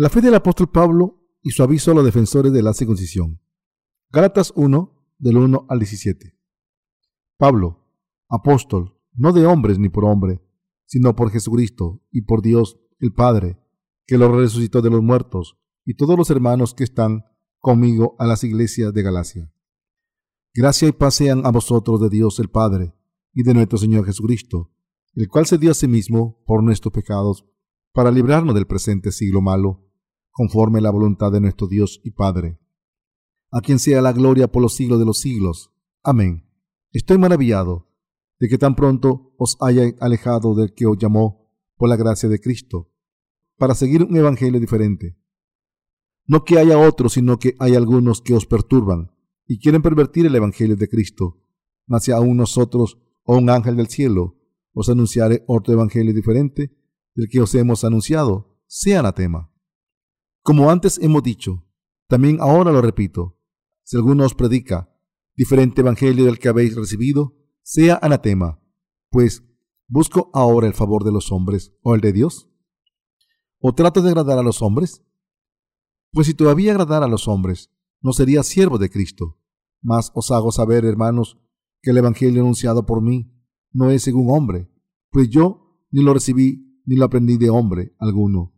La fe del apóstol Pablo y su aviso a los defensores de la circuncisión. Gálatas 1, del 1 al 17. Pablo, apóstol, no de hombres ni por hombre, sino por Jesucristo y por Dios el Padre, que lo resucitó de los muertos, y todos los hermanos que están conmigo a las iglesias de Galacia. Gracia y paz sean a vosotros de Dios el Padre y de nuestro Señor Jesucristo, el cual se dio a sí mismo por nuestros pecados, para librarnos del presente siglo malo conforme la voluntad de nuestro Dios y Padre. A quien sea la gloria por los siglos de los siglos. Amén. Estoy maravillado de que tan pronto os haya alejado del que os llamó por la gracia de Cristo, para seguir un evangelio diferente. No que haya otros, sino que hay algunos que os perturban y quieren pervertir el evangelio de Cristo. Mas si aún nosotros o un ángel del cielo os anunciare otro evangelio diferente del que os hemos anunciado, sea anatema. Como antes hemos dicho, también ahora lo repito, si alguno os predica diferente evangelio del que habéis recibido, sea anatema, pues ¿busco ahora el favor de los hombres o el de Dios? ¿O trato de agradar a los hombres? Pues si todavía agradara a los hombres, no sería siervo de Cristo. Mas os hago saber, hermanos, que el evangelio anunciado por mí no es según hombre, pues yo ni lo recibí ni lo aprendí de hombre alguno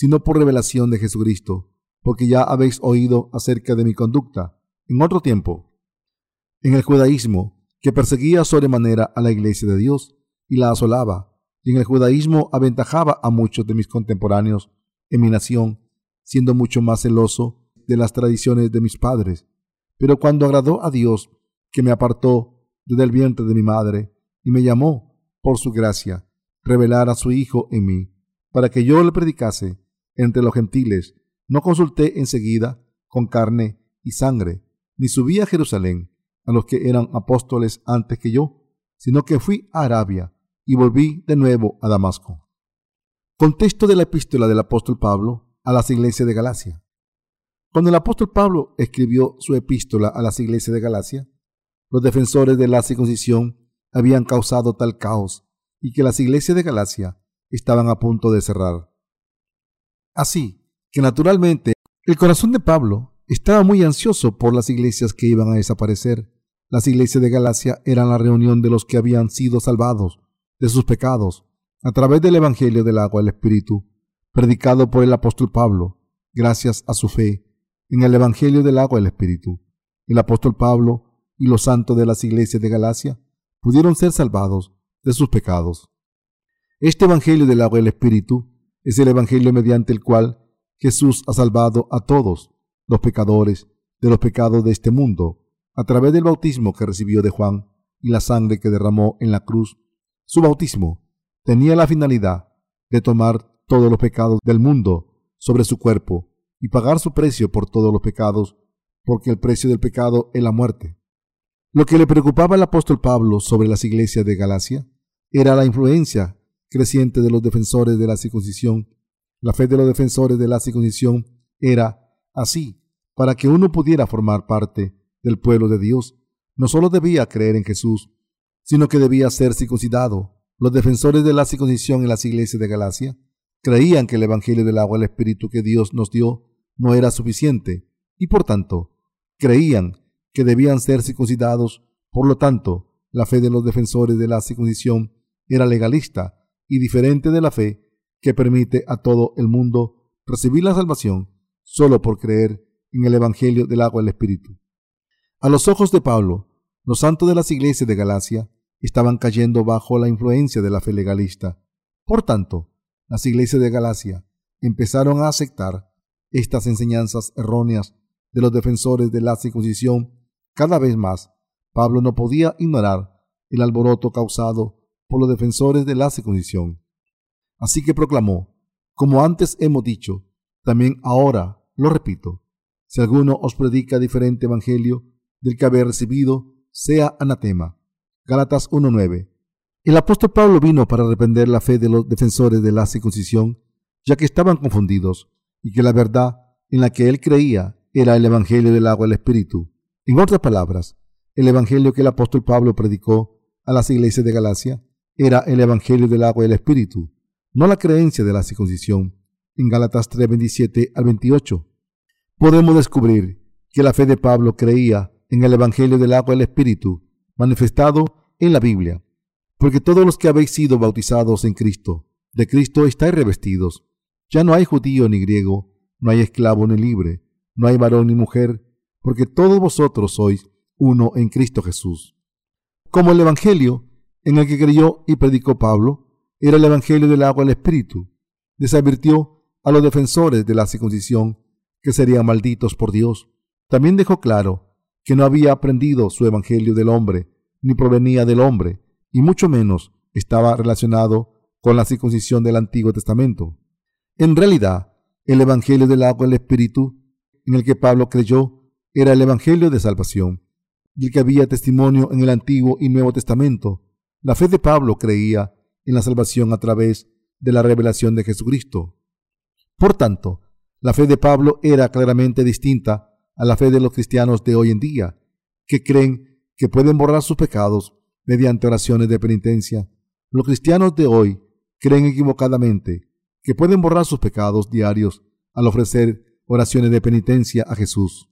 sino por revelación de Jesucristo, porque ya habéis oído acerca de mi conducta en otro tiempo, en el judaísmo, que perseguía sobremanera a la iglesia de Dios y la asolaba, y en el judaísmo aventajaba a muchos de mis contemporáneos en mi nación, siendo mucho más celoso de las tradiciones de mis padres. Pero cuando agradó a Dios, que me apartó desde el vientre de mi madre, y me llamó, por su gracia, revelar a su Hijo en mí, para que yo le predicase entre los gentiles, no consulté enseguida con carne y sangre, ni subí a Jerusalén a los que eran apóstoles antes que yo, sino que fui a Arabia y volví de nuevo a Damasco. Contexto de la epístola del apóstol Pablo a las iglesias de Galacia. Cuando el apóstol Pablo escribió su epístola a las iglesias de Galacia, los defensores de la circuncisión habían causado tal caos y que las iglesias de Galacia estaban a punto de cerrar. Así que naturalmente el corazón de Pablo estaba muy ansioso por las iglesias que iban a desaparecer. Las iglesias de Galacia eran la reunión de los que habían sido salvados de sus pecados a través del Evangelio del agua del Espíritu, predicado por el apóstol Pablo, gracias a su fe en el Evangelio del agua del Espíritu. El apóstol Pablo y los santos de las iglesias de Galacia pudieron ser salvados de sus pecados. Este Evangelio del agua del Espíritu es el Evangelio mediante el cual Jesús ha salvado a todos los pecadores de los pecados de este mundo a través del bautismo que recibió de Juan y la sangre que derramó en la cruz. Su bautismo tenía la finalidad de tomar todos los pecados del mundo sobre su cuerpo y pagar su precio por todos los pecados, porque el precio del pecado es la muerte. Lo que le preocupaba al apóstol Pablo sobre las iglesias de Galacia era la influencia creciente de los defensores de la circuncisión. La fe de los defensores de la circuncisión era así, para que uno pudiera formar parte del pueblo de Dios, no solo debía creer en Jesús, sino que debía ser circuncidado. Los defensores de la circuncisión en las iglesias de Galacia creían que el Evangelio del agua y el Espíritu que Dios nos dio no era suficiente, y por tanto, creían que debían ser circuncidados. Por lo tanto, la fe de los defensores de la circuncisión era legalista y diferente de la fe que permite a todo el mundo recibir la salvación solo por creer en el Evangelio del agua del Espíritu. A los ojos de Pablo, los santos de las iglesias de Galacia estaban cayendo bajo la influencia de la fe legalista. Por tanto, las iglesias de Galacia empezaron a aceptar estas enseñanzas erróneas de los defensores de la circuncisión cada vez más. Pablo no podía ignorar el alboroto causado por los defensores de la circuncisión. Así que proclamó, como antes hemos dicho, también ahora lo repito, si alguno os predica diferente evangelio del que habéis recibido, sea anatema. Gálatas 1.9. El apóstol Pablo vino para arrepender la fe de los defensores de la circuncisión, ya que estaban confundidos, y que la verdad en la que él creía era el evangelio del agua del Espíritu. En otras palabras, el evangelio que el apóstol Pablo predicó a las iglesias de Galacia era el Evangelio del agua y el Espíritu, no la creencia de la circuncisión. en Gálatas 3, 27 al 28. Podemos descubrir que la fe de Pablo creía en el Evangelio del agua y el Espíritu manifestado en la Biblia, porque todos los que habéis sido bautizados en Cristo, de Cristo estáis revestidos. Ya no hay judío ni griego, no hay esclavo ni libre, no hay varón ni mujer, porque todos vosotros sois uno en Cristo Jesús. Como el Evangelio en el que creyó y predicó Pablo era el Evangelio del agua y el Espíritu, desadvirtió a los defensores de la circuncisión que serían malditos por Dios. También dejó claro que no había aprendido su Evangelio del hombre, ni provenía del hombre, y mucho menos estaba relacionado con la circuncisión del Antiguo Testamento. En realidad, el Evangelio del agua y el Espíritu en el que Pablo creyó era el Evangelio de salvación, del que había testimonio en el Antiguo y Nuevo Testamento. La fe de Pablo creía en la salvación a través de la revelación de Jesucristo. Por tanto, la fe de Pablo era claramente distinta a la fe de los cristianos de hoy en día, que creen que pueden borrar sus pecados mediante oraciones de penitencia. Los cristianos de hoy creen equivocadamente que pueden borrar sus pecados diarios al ofrecer oraciones de penitencia a Jesús.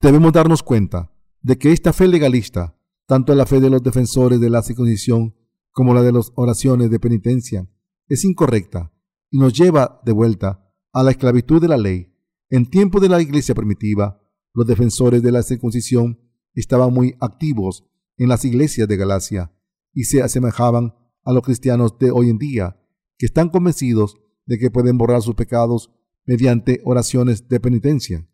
Debemos darnos cuenta de que esta fe legalista, tanto la fe de los defensores de la circuncisión como la de las oraciones de penitencia, es incorrecta y nos lleva de vuelta a la esclavitud de la ley. En tiempo de la iglesia primitiva, los defensores de la circuncisión estaban muy activos en las iglesias de Galacia y se asemejaban a los cristianos de hoy en día, que están convencidos de que pueden borrar sus pecados mediante oraciones de penitencia.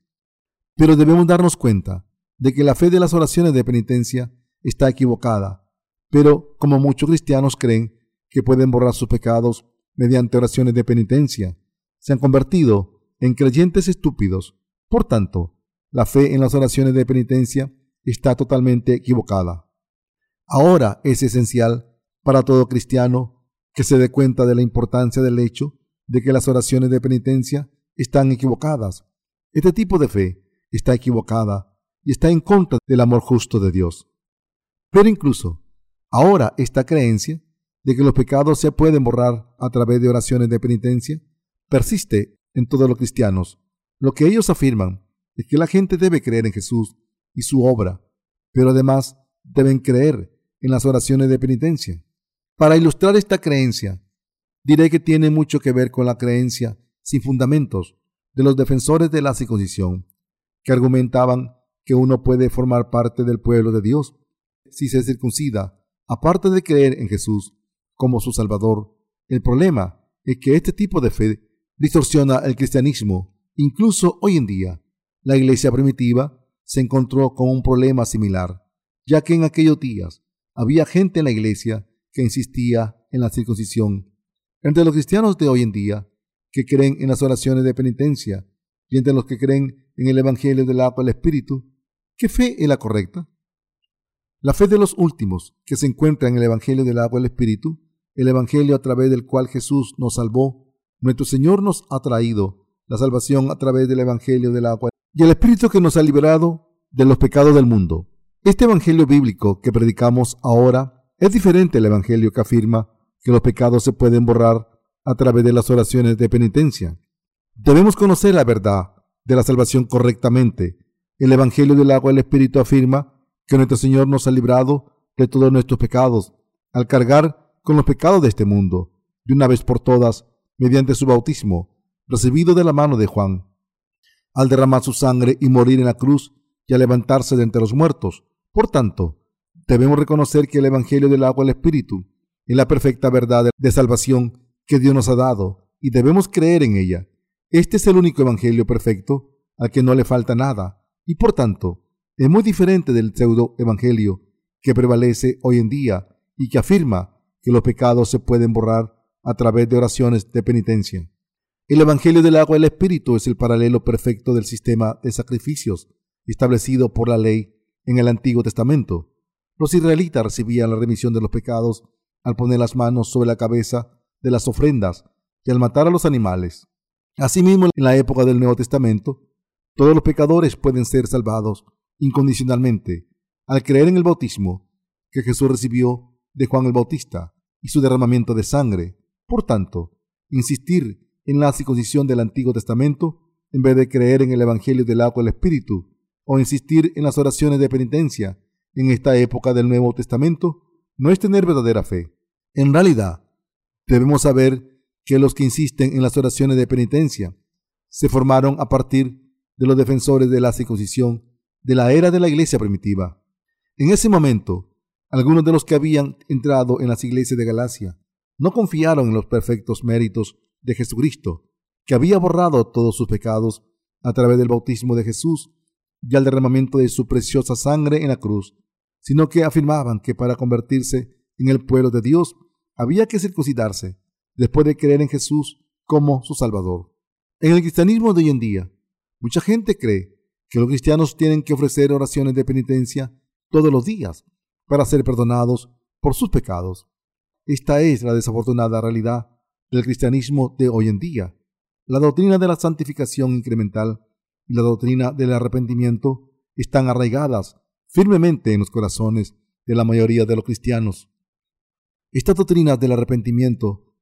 Pero debemos darnos cuenta de que la fe de las oraciones de penitencia está equivocada, pero como muchos cristianos creen que pueden borrar sus pecados mediante oraciones de penitencia, se han convertido en creyentes estúpidos. Por tanto, la fe en las oraciones de penitencia está totalmente equivocada. Ahora es esencial para todo cristiano que se dé cuenta de la importancia del hecho de que las oraciones de penitencia están equivocadas. Este tipo de fe está equivocada y está en contra del amor justo de Dios. Pero incluso ahora esta creencia de que los pecados se pueden borrar a través de oraciones de penitencia persiste en todos los cristianos. Lo que ellos afirman es que la gente debe creer en Jesús y su obra, pero además deben creer en las oraciones de penitencia. Para ilustrar esta creencia, diré que tiene mucho que ver con la creencia sin fundamentos de los defensores de la circuncisión, que argumentaban que uno puede formar parte del pueblo de Dios si se circuncida, aparte de creer en Jesús como su Salvador. El problema es que este tipo de fe distorsiona el cristianismo. Incluso hoy en día, la iglesia primitiva se encontró con un problema similar, ya que en aquellos días había gente en la iglesia que insistía en la circuncisión. Entre los cristianos de hoy en día que creen en las oraciones de penitencia y entre los que creen en el Evangelio del agua del Espíritu, ¿qué fe es la correcta? La fe de los últimos que se encuentra en el Evangelio del agua del Espíritu, el Evangelio a través del cual Jesús nos salvó, nuestro Señor nos ha traído la salvación a través del Evangelio del agua y el Espíritu que nos ha liberado de los pecados del mundo. Este Evangelio bíblico que predicamos ahora es diferente al Evangelio que afirma que los pecados se pueden borrar a través de las oraciones de penitencia. Debemos conocer la verdad de la salvación correctamente. El Evangelio del agua y el Espíritu afirma que nuestro Señor nos ha librado de todos nuestros pecados al cargar con los pecados de este mundo, de una vez por todas, mediante su bautismo, recibido de la mano de Juan. Al derramar su sangre y morir en la cruz y al levantarse de entre los muertos. Por tanto, debemos reconocer que el Evangelio del agua el Espíritu es la perfecta verdad de salvación que Dios nos ha dado y debemos creer en ella. Este es el único evangelio perfecto al que no le falta nada y por tanto es muy diferente del pseudo evangelio que prevalece hoy en día y que afirma que los pecados se pueden borrar a través de oraciones de penitencia. El Evangelio del agua y el Espíritu es el paralelo perfecto del sistema de sacrificios establecido por la ley en el Antiguo Testamento. Los israelitas recibían la remisión de los pecados al poner las manos sobre la cabeza de las ofrendas y al matar a los animales. Asimismo, en la época del Nuevo Testamento, todos los pecadores pueden ser salvados incondicionalmente al creer en el bautismo que Jesús recibió de Juan el Bautista y su derramamiento de sangre. Por tanto, insistir en la circuncisión del Antiguo Testamento, en vez de creer en el Evangelio del agua del Espíritu, o insistir en las oraciones de penitencia en esta época del Nuevo Testamento, no es tener verdadera fe. En realidad, debemos saber que los que insisten en las oraciones de penitencia se formaron a partir de los defensores de la circuncisión de la era de la iglesia primitiva. En ese momento, algunos de los que habían entrado en las iglesias de Galacia no confiaron en los perfectos méritos de Jesucristo, que había borrado todos sus pecados a través del bautismo de Jesús y al derramamiento de su preciosa sangre en la cruz, sino que afirmaban que para convertirse en el pueblo de Dios había que circuncidarse después de creer en Jesús como su Salvador. En el cristianismo de hoy en día, mucha gente cree que los cristianos tienen que ofrecer oraciones de penitencia todos los días para ser perdonados por sus pecados. Esta es la desafortunada realidad del cristianismo de hoy en día. La doctrina de la santificación incremental y la doctrina del arrepentimiento están arraigadas firmemente en los corazones de la mayoría de los cristianos. Estas doctrinas del arrepentimiento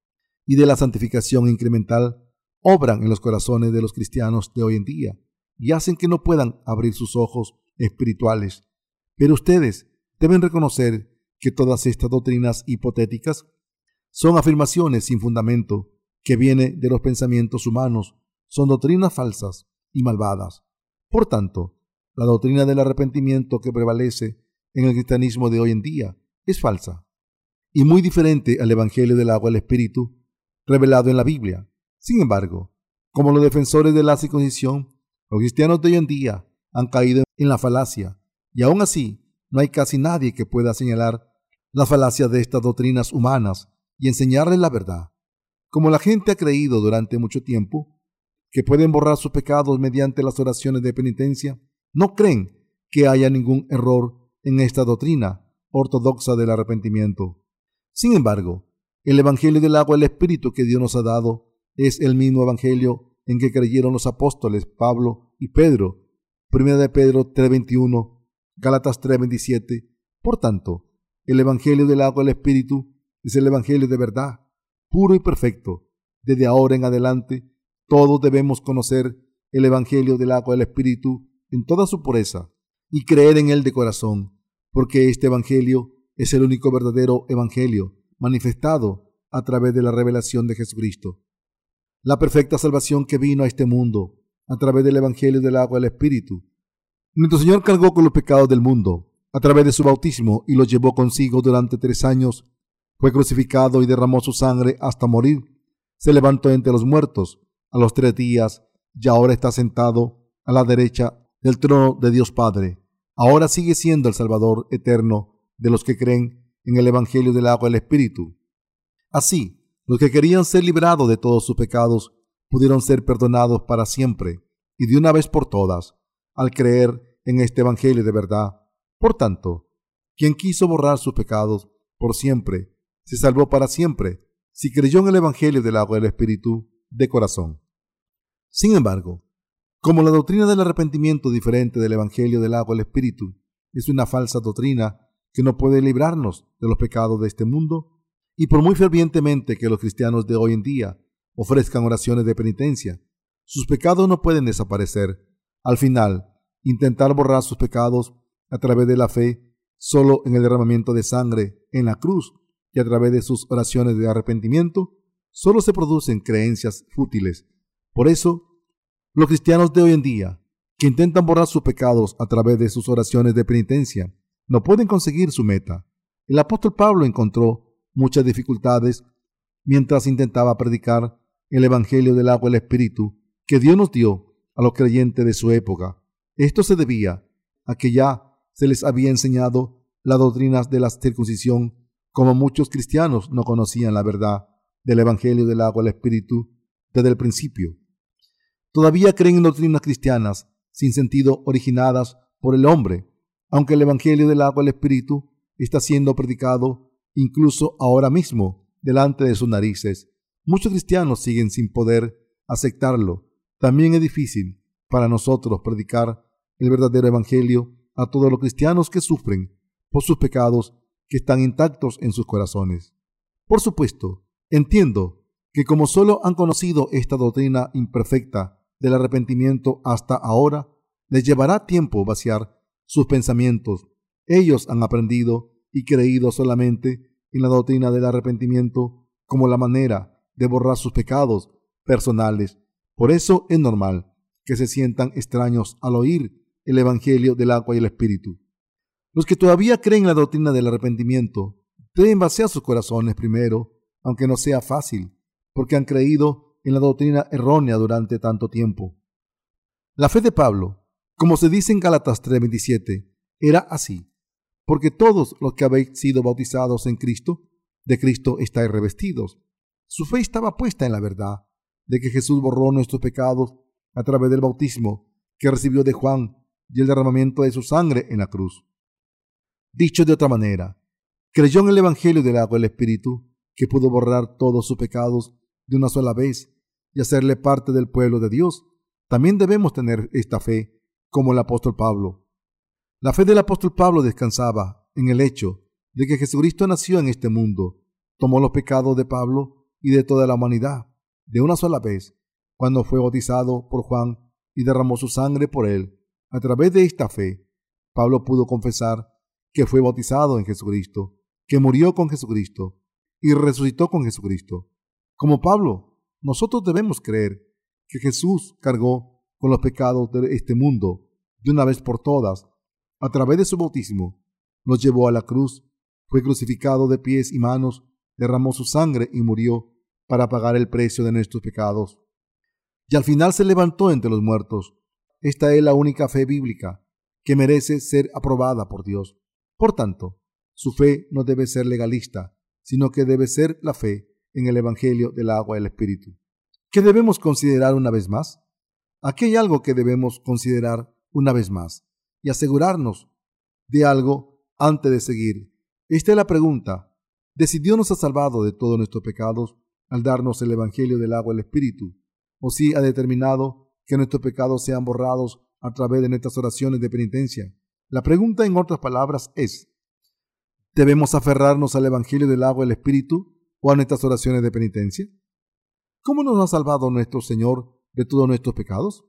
y de la santificación incremental obran en los corazones de los cristianos de hoy en día y hacen que no puedan abrir sus ojos espirituales. Pero ustedes deben reconocer que todas estas doctrinas hipotéticas son afirmaciones sin fundamento que viene de los pensamientos humanos, son doctrinas falsas y malvadas. Por tanto, la doctrina del arrepentimiento que prevalece en el cristianismo de hoy en día es falsa y muy diferente al Evangelio del agua del Espíritu revelado en la Biblia. Sin embargo, como los defensores de la circuncisión, los cristianos de hoy en día han caído en la falacia y aún así no hay casi nadie que pueda señalar la falacia de estas doctrinas humanas y enseñarles la verdad. Como la gente ha creído durante mucho tiempo que pueden borrar sus pecados mediante las oraciones de penitencia, no creen que haya ningún error en esta doctrina ortodoxa del arrepentimiento. Sin embargo, el Evangelio del agua y el Espíritu que Dios nos ha dado es el mismo Evangelio en que creyeron los apóstoles Pablo y Pedro. Primera de Pedro 3.21, Gálatas 3.27. Por tanto, el Evangelio del agua y el Espíritu es el Evangelio de verdad, puro y perfecto. Desde ahora en adelante, todos debemos conocer el Evangelio del agua y el Espíritu en toda su pureza y creer en él de corazón, porque este Evangelio es el único verdadero Evangelio manifestado a través de la revelación de Jesucristo. La perfecta salvación que vino a este mundo a través del Evangelio del agua y el Espíritu. Nuestro Señor cargó con los pecados del mundo a través de su bautismo y los llevó consigo durante tres años fue crucificado y derramó su sangre hasta morir. Se levantó entre los muertos a los tres días y ahora está sentado a la derecha del trono de Dios Padre. Ahora sigue siendo el Salvador eterno de los que creen en el Evangelio del agua y el Espíritu. Así, los que querían ser librados de todos sus pecados pudieron ser perdonados para siempre y de una vez por todas al creer en este Evangelio de verdad. Por tanto, quien quiso borrar sus pecados por siempre se salvó para siempre si creyó en el Evangelio del agua del Espíritu de corazón. Sin embargo, como la doctrina del arrepentimiento diferente del Evangelio del agua y el Espíritu es una falsa doctrina que no puede librarnos de los pecados de este mundo, y por muy fervientemente que los cristianos de hoy en día ofrezcan oraciones de penitencia, sus pecados no pueden desaparecer. Al final, intentar borrar sus pecados a través de la fe solo en el derramamiento de sangre en la cruz y a través de sus oraciones de arrepentimiento, solo se producen creencias fútiles. Por eso, los cristianos de hoy en día, que intentan borrar sus pecados a través de sus oraciones de penitencia, no pueden conseguir su meta. El apóstol Pablo encontró muchas dificultades mientras intentaba predicar el Evangelio del agua y el Espíritu que Dios nos dio a los creyentes de su época. Esto se debía a que ya se les había enseñado las doctrinas de la circuncisión como muchos cristianos no conocían la verdad del Evangelio del agua al Espíritu desde el principio. Todavía creen en doctrinas cristianas sin sentido originadas por el hombre, aunque el Evangelio del agua al Espíritu está siendo predicado incluso ahora mismo delante de sus narices. Muchos cristianos siguen sin poder aceptarlo. También es difícil para nosotros predicar el verdadero Evangelio a todos los cristianos que sufren por sus pecados que están intactos en sus corazones. Por supuesto, entiendo que como solo han conocido esta doctrina imperfecta del arrepentimiento hasta ahora, les llevará tiempo vaciar sus pensamientos. Ellos han aprendido y creído solamente en la doctrina del arrepentimiento como la manera de borrar sus pecados personales. Por eso es normal que se sientan extraños al oír el Evangelio del agua y el Espíritu. Los que todavía creen en la doctrina del arrepentimiento deben vaciar sus corazones primero, aunque no sea fácil, porque han creído en la doctrina errónea durante tanto tiempo. La fe de Pablo, como se dice en Gálatas 3:27, era así, porque todos los que habéis sido bautizados en Cristo, de Cristo estáis revestidos. Su fe estaba puesta en la verdad de que Jesús borró nuestros pecados a través del bautismo que recibió de Juan y el derramamiento de su sangre en la cruz. Dicho de otra manera, creyó en el Evangelio del agua del Espíritu, que pudo borrar todos sus pecados de una sola vez y hacerle parte del pueblo de Dios. También debemos tener esta fe, como el apóstol Pablo. La fe del apóstol Pablo descansaba en el hecho de que Jesucristo nació en este mundo, tomó los pecados de Pablo y de toda la humanidad de una sola vez, cuando fue bautizado por Juan y derramó su sangre por él. A través de esta fe, Pablo pudo confesar que fue bautizado en Jesucristo, que murió con Jesucristo y resucitó con Jesucristo. Como Pablo, nosotros debemos creer que Jesús cargó con los pecados de este mundo de una vez por todas. A través de su bautismo, los llevó a la cruz, fue crucificado de pies y manos, derramó su sangre y murió para pagar el precio de nuestros pecados. Y al final se levantó entre los muertos. Esta es la única fe bíblica que merece ser aprobada por Dios. Por tanto, su fe no debe ser legalista, sino que debe ser la fe en el Evangelio del agua y el Espíritu. ¿Qué debemos considerar una vez más? Aquí hay algo que debemos considerar una vez más y asegurarnos de algo antes de seguir. Esta es la pregunta. ¿De si Dios nos ha salvado de todos nuestros pecados al darnos el Evangelio del agua y el Espíritu, o si ha determinado que nuestros pecados sean borrados a través de nuestras oraciones de penitencia. La pregunta, en otras palabras, es, ¿debemos aferrarnos al Evangelio del agua y el Espíritu o a nuestras oraciones de penitencia? ¿Cómo nos ha salvado nuestro Señor de todos nuestros pecados?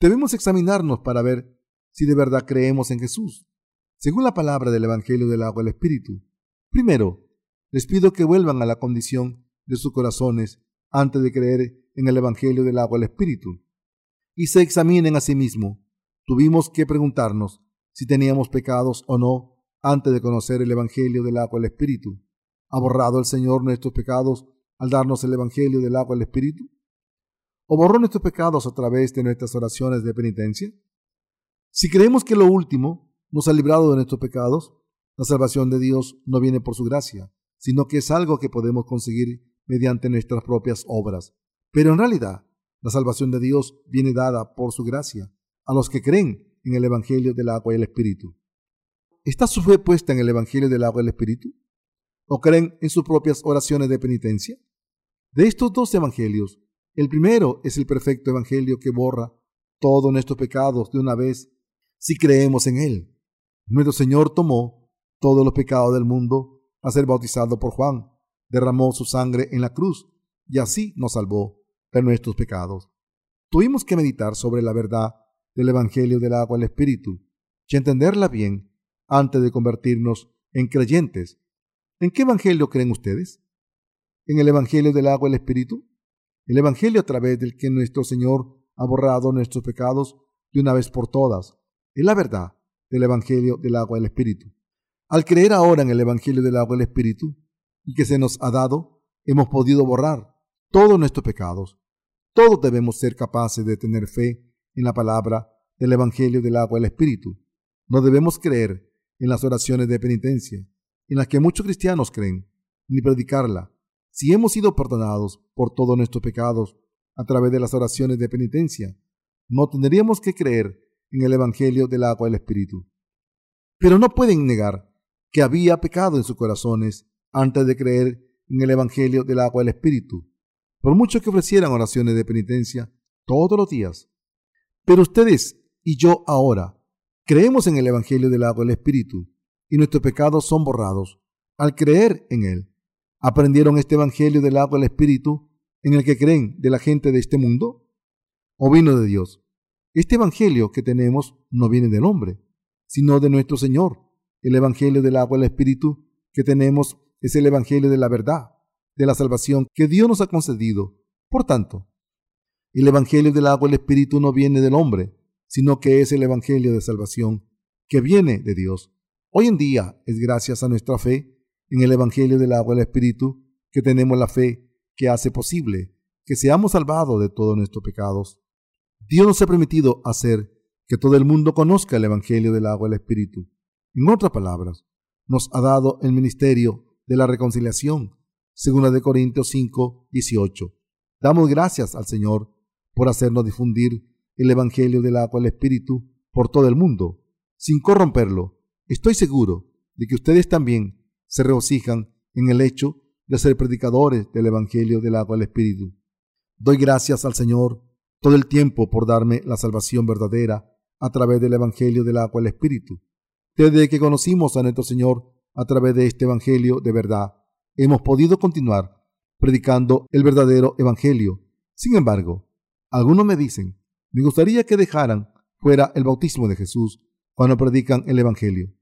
Debemos examinarnos para ver si de verdad creemos en Jesús, según la palabra del Evangelio del agua y el Espíritu. Primero, les pido que vuelvan a la condición de sus corazones antes de creer en el Evangelio del agua del Espíritu. Y se examinen a sí mismos. Tuvimos que preguntarnos si teníamos pecados o no antes de conocer el Evangelio del agua del Espíritu. ¿Ha borrado el Señor nuestros pecados al darnos el Evangelio del agua del Espíritu? ¿O borró nuestros pecados a través de nuestras oraciones de penitencia? Si creemos que lo último nos ha librado de nuestros pecados, la salvación de Dios no viene por su gracia, sino que es algo que podemos conseguir mediante nuestras propias obras. Pero en realidad, la salvación de Dios viene dada por su gracia a los que creen en el Evangelio del agua y el Espíritu. ¿Está su fe puesta en el Evangelio del agua y el Espíritu? ¿O creen en sus propias oraciones de penitencia? De estos dos evangelios, el primero es el perfecto evangelio que borra todos nuestros pecados de una vez si creemos en él. Nuestro Señor tomó todos los pecados del mundo a ser bautizado por Juan derramó su sangre en la cruz y así nos salvó de nuestros pecados. Tuvimos que meditar sobre la verdad del Evangelio del agua el Espíritu y entenderla bien antes de convertirnos en creyentes. ¿En qué Evangelio creen ustedes? ¿En el Evangelio del agua el Espíritu? El Evangelio a través del que nuestro Señor ha borrado nuestros pecados de una vez por todas. Es la verdad del Evangelio del agua y el Espíritu. Al creer ahora en el Evangelio del agua y el Espíritu, y que se nos ha dado, hemos podido borrar todos nuestros pecados. Todos debemos ser capaces de tener fe en la palabra del Evangelio del agua y el Espíritu. No debemos creer en las oraciones de penitencia, en las que muchos cristianos creen, ni predicarla. Si hemos sido perdonados por todos nuestros pecados a través de las oraciones de penitencia, no tendríamos que creer en el Evangelio del agua y el Espíritu. Pero no pueden negar que había pecado en sus corazones antes de creer en el Evangelio del agua del Espíritu, por mucho que ofrecieran oraciones de penitencia todos los días. Pero ustedes y yo ahora creemos en el Evangelio del agua del Espíritu y nuestros pecados son borrados al creer en él. Aprendieron este Evangelio del agua del Espíritu en el que creen de la gente de este mundo? ¿O vino de Dios? Este Evangelio que tenemos no viene del hombre, sino de nuestro Señor. El Evangelio del agua y el Espíritu que tenemos es el Evangelio de la verdad, de la salvación que Dios nos ha concedido. Por tanto, el Evangelio del agua y el Espíritu no viene del hombre, sino que es el Evangelio de salvación que viene de Dios. Hoy en día es gracias a nuestra fe en el Evangelio del agua y el Espíritu que tenemos la fe que hace posible que seamos salvados de todos nuestros pecados. Dios nos ha permitido hacer que todo el mundo conozca el Evangelio del agua y el Espíritu. En otras palabras, nos ha dado el ministerio de la reconciliación, según de Corintios 5, 18. Damos gracias al Señor por hacernos difundir el Evangelio del agua y el Espíritu por todo el mundo, sin corromperlo. Estoy seguro de que ustedes también se regocijan en el hecho de ser predicadores del Evangelio del agua y el Espíritu. Doy gracias al Señor todo el tiempo por darme la salvación verdadera a través del Evangelio del agua el Espíritu. Desde que conocimos a nuestro Señor a través de este Evangelio de verdad, hemos podido continuar predicando el verdadero Evangelio. Sin embargo, algunos me dicen, me gustaría que dejaran fuera el bautismo de Jesús cuando predican el Evangelio.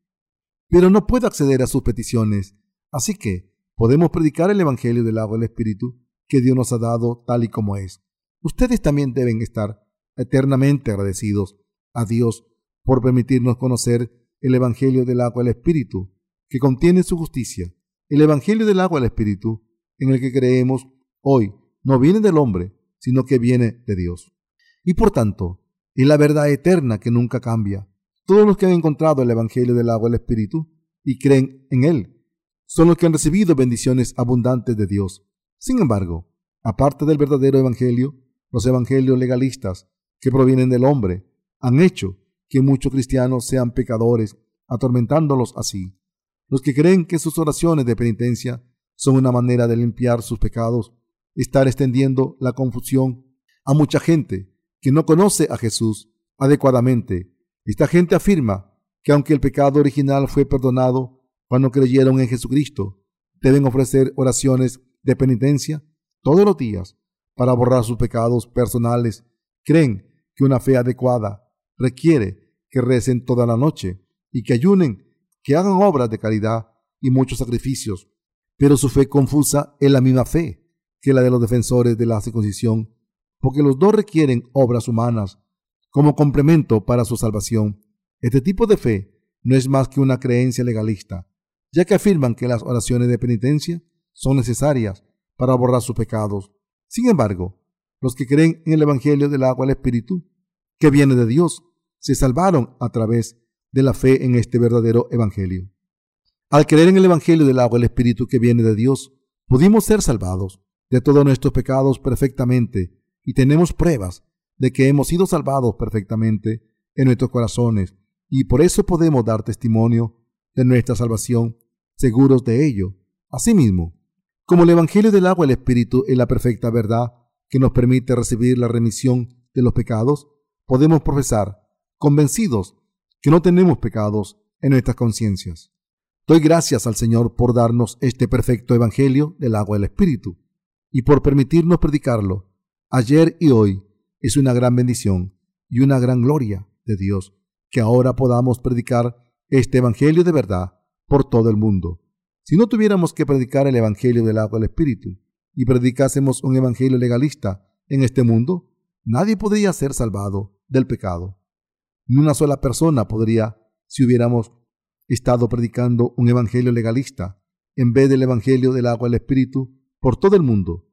Pero no puedo acceder a sus peticiones, así que podemos predicar el Evangelio del agua del Espíritu que Dios nos ha dado tal y como es. Ustedes también deben estar eternamente agradecidos a Dios por permitirnos conocer el Evangelio del agua del Espíritu, que contiene su justicia. El Evangelio del agua del Espíritu, en el que creemos hoy, no viene del hombre, sino que viene de Dios. Y por tanto, es la verdad eterna que nunca cambia. Todos los que han encontrado el Evangelio del agua del Espíritu y creen en él son los que han recibido bendiciones abundantes de Dios. Sin embargo, aparte del verdadero Evangelio, los evangelios legalistas que provienen del hombre han hecho que muchos cristianos sean pecadores, atormentándolos así. Los que creen que sus oraciones de penitencia son una manera de limpiar sus pecados, estar extendiendo la confusión a mucha gente que no conoce a Jesús adecuadamente. Esta gente afirma que aunque el pecado original fue perdonado cuando creyeron en Jesucristo, deben ofrecer oraciones de penitencia todos los días para borrar sus pecados personales. Creen que una fe adecuada requiere que recen toda la noche y que ayunen, que hagan obras de caridad y muchos sacrificios. Pero su fe confusa es la misma fe que la de los defensores de la circuncisión, porque los dos requieren obras humanas como complemento para su salvación. Este tipo de fe no es más que una creencia legalista, ya que afirman que las oraciones de penitencia son necesarias para borrar sus pecados. Sin embargo, los que creen en el Evangelio del agua del Espíritu, que viene de Dios, se salvaron a través de la fe en este verdadero Evangelio. Al creer en el Evangelio del agua del Espíritu que viene de Dios, pudimos ser salvados de todos nuestros pecados perfectamente y tenemos pruebas de que hemos sido salvados perfectamente en nuestros corazones y por eso podemos dar testimonio de nuestra salvación, seguros de ello. Asimismo, como el Evangelio del agua y el Espíritu es la perfecta verdad que nos permite recibir la remisión de los pecados, podemos profesar, convencidos, que no tenemos pecados en nuestras conciencias. Doy gracias al Señor por darnos este perfecto Evangelio del agua y el Espíritu y por permitirnos predicarlo ayer y hoy. Es una gran bendición y una gran gloria de Dios que ahora podamos predicar este Evangelio de verdad por todo el mundo. Si no tuviéramos que predicar el Evangelio del agua del Espíritu y predicásemos un Evangelio legalista en este mundo, nadie podría ser salvado del pecado. Ni una sola persona podría si hubiéramos estado predicando un Evangelio legalista en vez del Evangelio del agua del Espíritu por todo el mundo.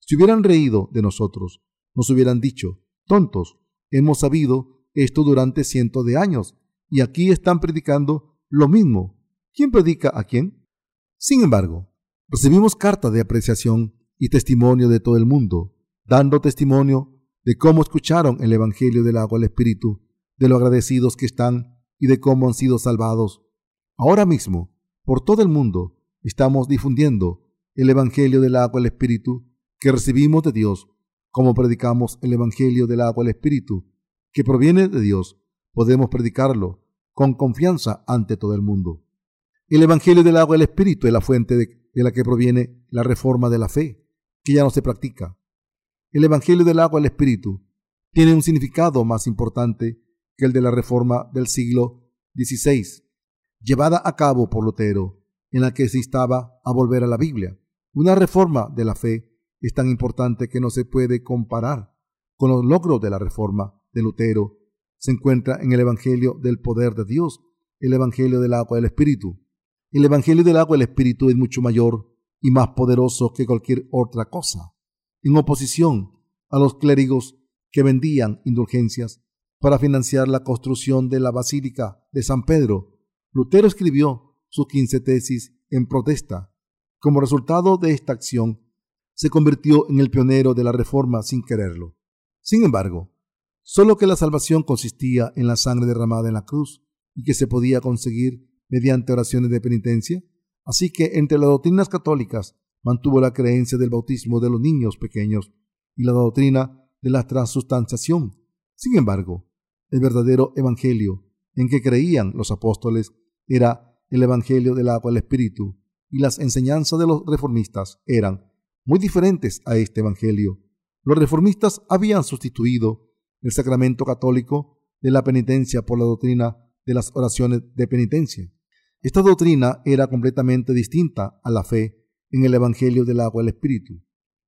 Si hubieran reído de nosotros, nos hubieran dicho, tontos, hemos sabido esto durante cientos de años, y aquí están predicando lo mismo. ¿Quién predica a quién? Sin embargo, recibimos cartas de apreciación y testimonio de todo el mundo, dando testimonio de cómo escucharon el Evangelio del agua al Espíritu, de lo agradecidos que están y de cómo han sido salvados. Ahora mismo, por todo el mundo, estamos difundiendo el Evangelio del agua al Espíritu que recibimos de Dios, como predicamos el Evangelio del agua al Espíritu que proviene de Dios, podemos predicarlo con confianza ante todo el mundo. El Evangelio del agua y el Espíritu es la fuente de, la que proviene la reforma de la fe, que ya no se practica. el Evangelio del agua al Espíritu tiene un significado más importante que el de la reforma del siglo XVI, llevada a cabo por Lutero, en la que se instaba a volver a la Biblia. Una reforma de la fe es tan importante que no se puede comparar con los logros de la reforma de Lutero. Se encuentra en el Evangelio del poder de Dios, el Evangelio del agua del Espíritu. El Evangelio del agua del Espíritu es mucho mayor y más poderoso que cualquier otra cosa, en oposición a los clérigos que vendían indulgencias para financiar la construcción de la Basílica de San Pedro. Lutero escribió sus quince tesis en protesta. Como resultado de esta acción, se convirtió en el pionero de la reforma sin quererlo. Sin embargo, solo que la salvación consistía en la sangre derramada en la cruz y que se podía conseguir mediante oraciones de penitencia, así que entre las doctrinas católicas mantuvo la creencia del bautismo de los niños pequeños y la doctrina de la transustanciación. Sin embargo, el verdadero evangelio en que creían los apóstoles era el evangelio del agua del espíritu, y las enseñanzas de los reformistas eran muy diferentes a este evangelio. Los reformistas habían sustituido el sacramento católico de la penitencia por la doctrina de las oraciones de penitencia. Esta doctrina era completamente distinta a la fe en el Evangelio del agua del Espíritu.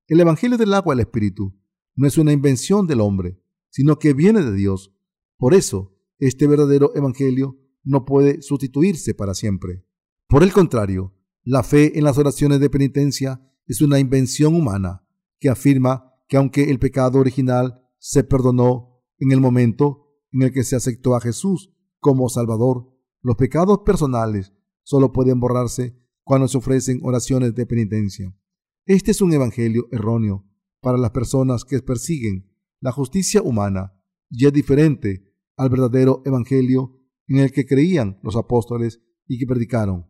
El Evangelio del agua del Espíritu no es una invención del hombre, sino que viene de Dios. Por eso, este verdadero Evangelio no puede sustituirse para siempre. Por el contrario, la fe en las oraciones de penitencia es una invención humana que afirma que aunque el pecado original se perdonó en el momento en el que se aceptó a Jesús como Salvador, los pecados personales solo pueden borrarse cuando se ofrecen oraciones de penitencia. Este es un evangelio erróneo para las personas que persiguen la justicia humana y es diferente al verdadero evangelio en el que creían los apóstoles y que predicaron.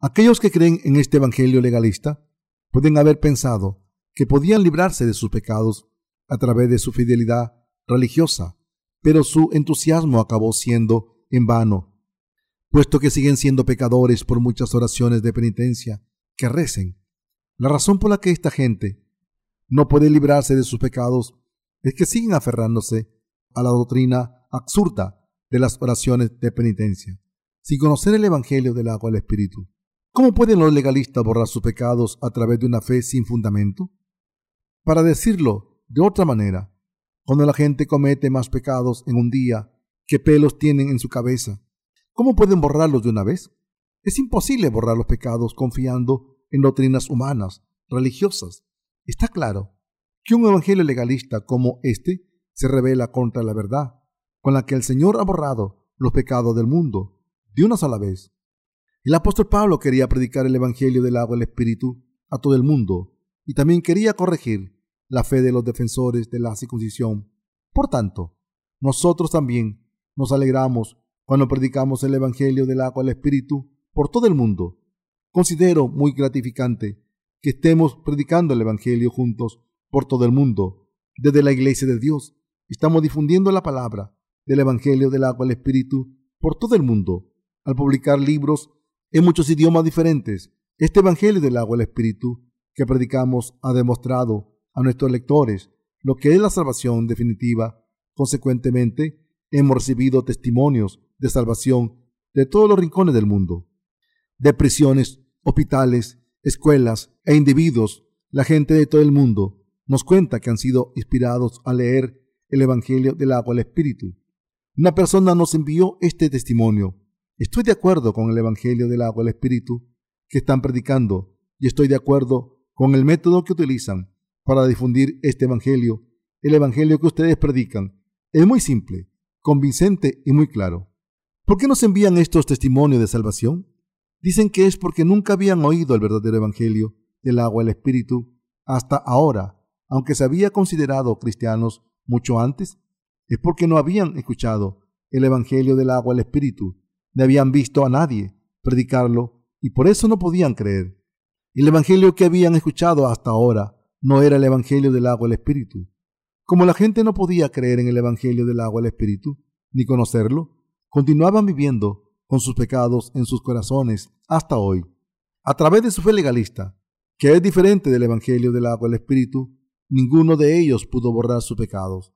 Aquellos que creen en este evangelio legalista pueden haber pensado que podían librarse de sus pecados a través de su fidelidad religiosa, pero su entusiasmo acabó siendo en vano, puesto que siguen siendo pecadores por muchas oraciones de penitencia que recen. La razón por la que esta gente no puede librarse de sus pecados es que siguen aferrándose a la doctrina absurda de las oraciones de penitencia, sin conocer el Evangelio del agua del Espíritu. ¿Cómo pueden los legalistas borrar sus pecados a través de una fe sin fundamento? Para decirlo de otra manera, cuando la gente comete más pecados en un día que pelos tienen en su cabeza, ¿cómo pueden borrarlos de una vez? Es imposible borrar los pecados confiando en doctrinas humanas, religiosas, Está claro que un evangelio legalista como este se revela contra la verdad, con la que el Señor ha borrado los pecados del mundo de una sola vez. El apóstol Pablo quería predicar el evangelio del agua del Espíritu a todo el mundo y también quería corregir la fe de los defensores de la circuncisión. Por tanto, nosotros también nos alegramos cuando predicamos el evangelio del agua del Espíritu por todo el mundo. Considero muy gratificante que estemos predicando el Evangelio juntos por todo el mundo, desde la iglesia de Dios. Estamos difundiendo la palabra del Evangelio del agua del Espíritu por todo el mundo, al publicar libros en muchos idiomas diferentes. Este Evangelio del agua del Espíritu que predicamos ha demostrado a nuestros lectores lo que es la salvación definitiva. Consecuentemente, hemos recibido testimonios de salvación de todos los rincones del mundo, de prisiones, hospitales, escuelas e individuos, la gente de todo el mundo, nos cuenta que han sido inspirados a leer el Evangelio del agua del Espíritu. Una persona nos envió este testimonio. Estoy de acuerdo con el Evangelio del agua del Espíritu que están predicando y estoy de acuerdo con el método que utilizan para difundir este Evangelio. El Evangelio que ustedes predican es muy simple, convincente y muy claro. ¿Por qué nos envían estos testimonios de salvación? Dicen que es porque nunca habían oído el verdadero Evangelio del agua del Espíritu hasta ahora, aunque se había considerado cristianos mucho antes. Es porque no habían escuchado el Evangelio del agua del Espíritu, no habían visto a nadie predicarlo y por eso no podían creer. El Evangelio que habían escuchado hasta ahora no era el Evangelio del agua del Espíritu. Como la gente no podía creer en el Evangelio del agua del Espíritu, ni conocerlo, continuaban viviendo con sus pecados en sus corazones hasta hoy. A través de su fe legalista, que es diferente del Evangelio del agua del Espíritu, ninguno de ellos pudo borrar sus pecados.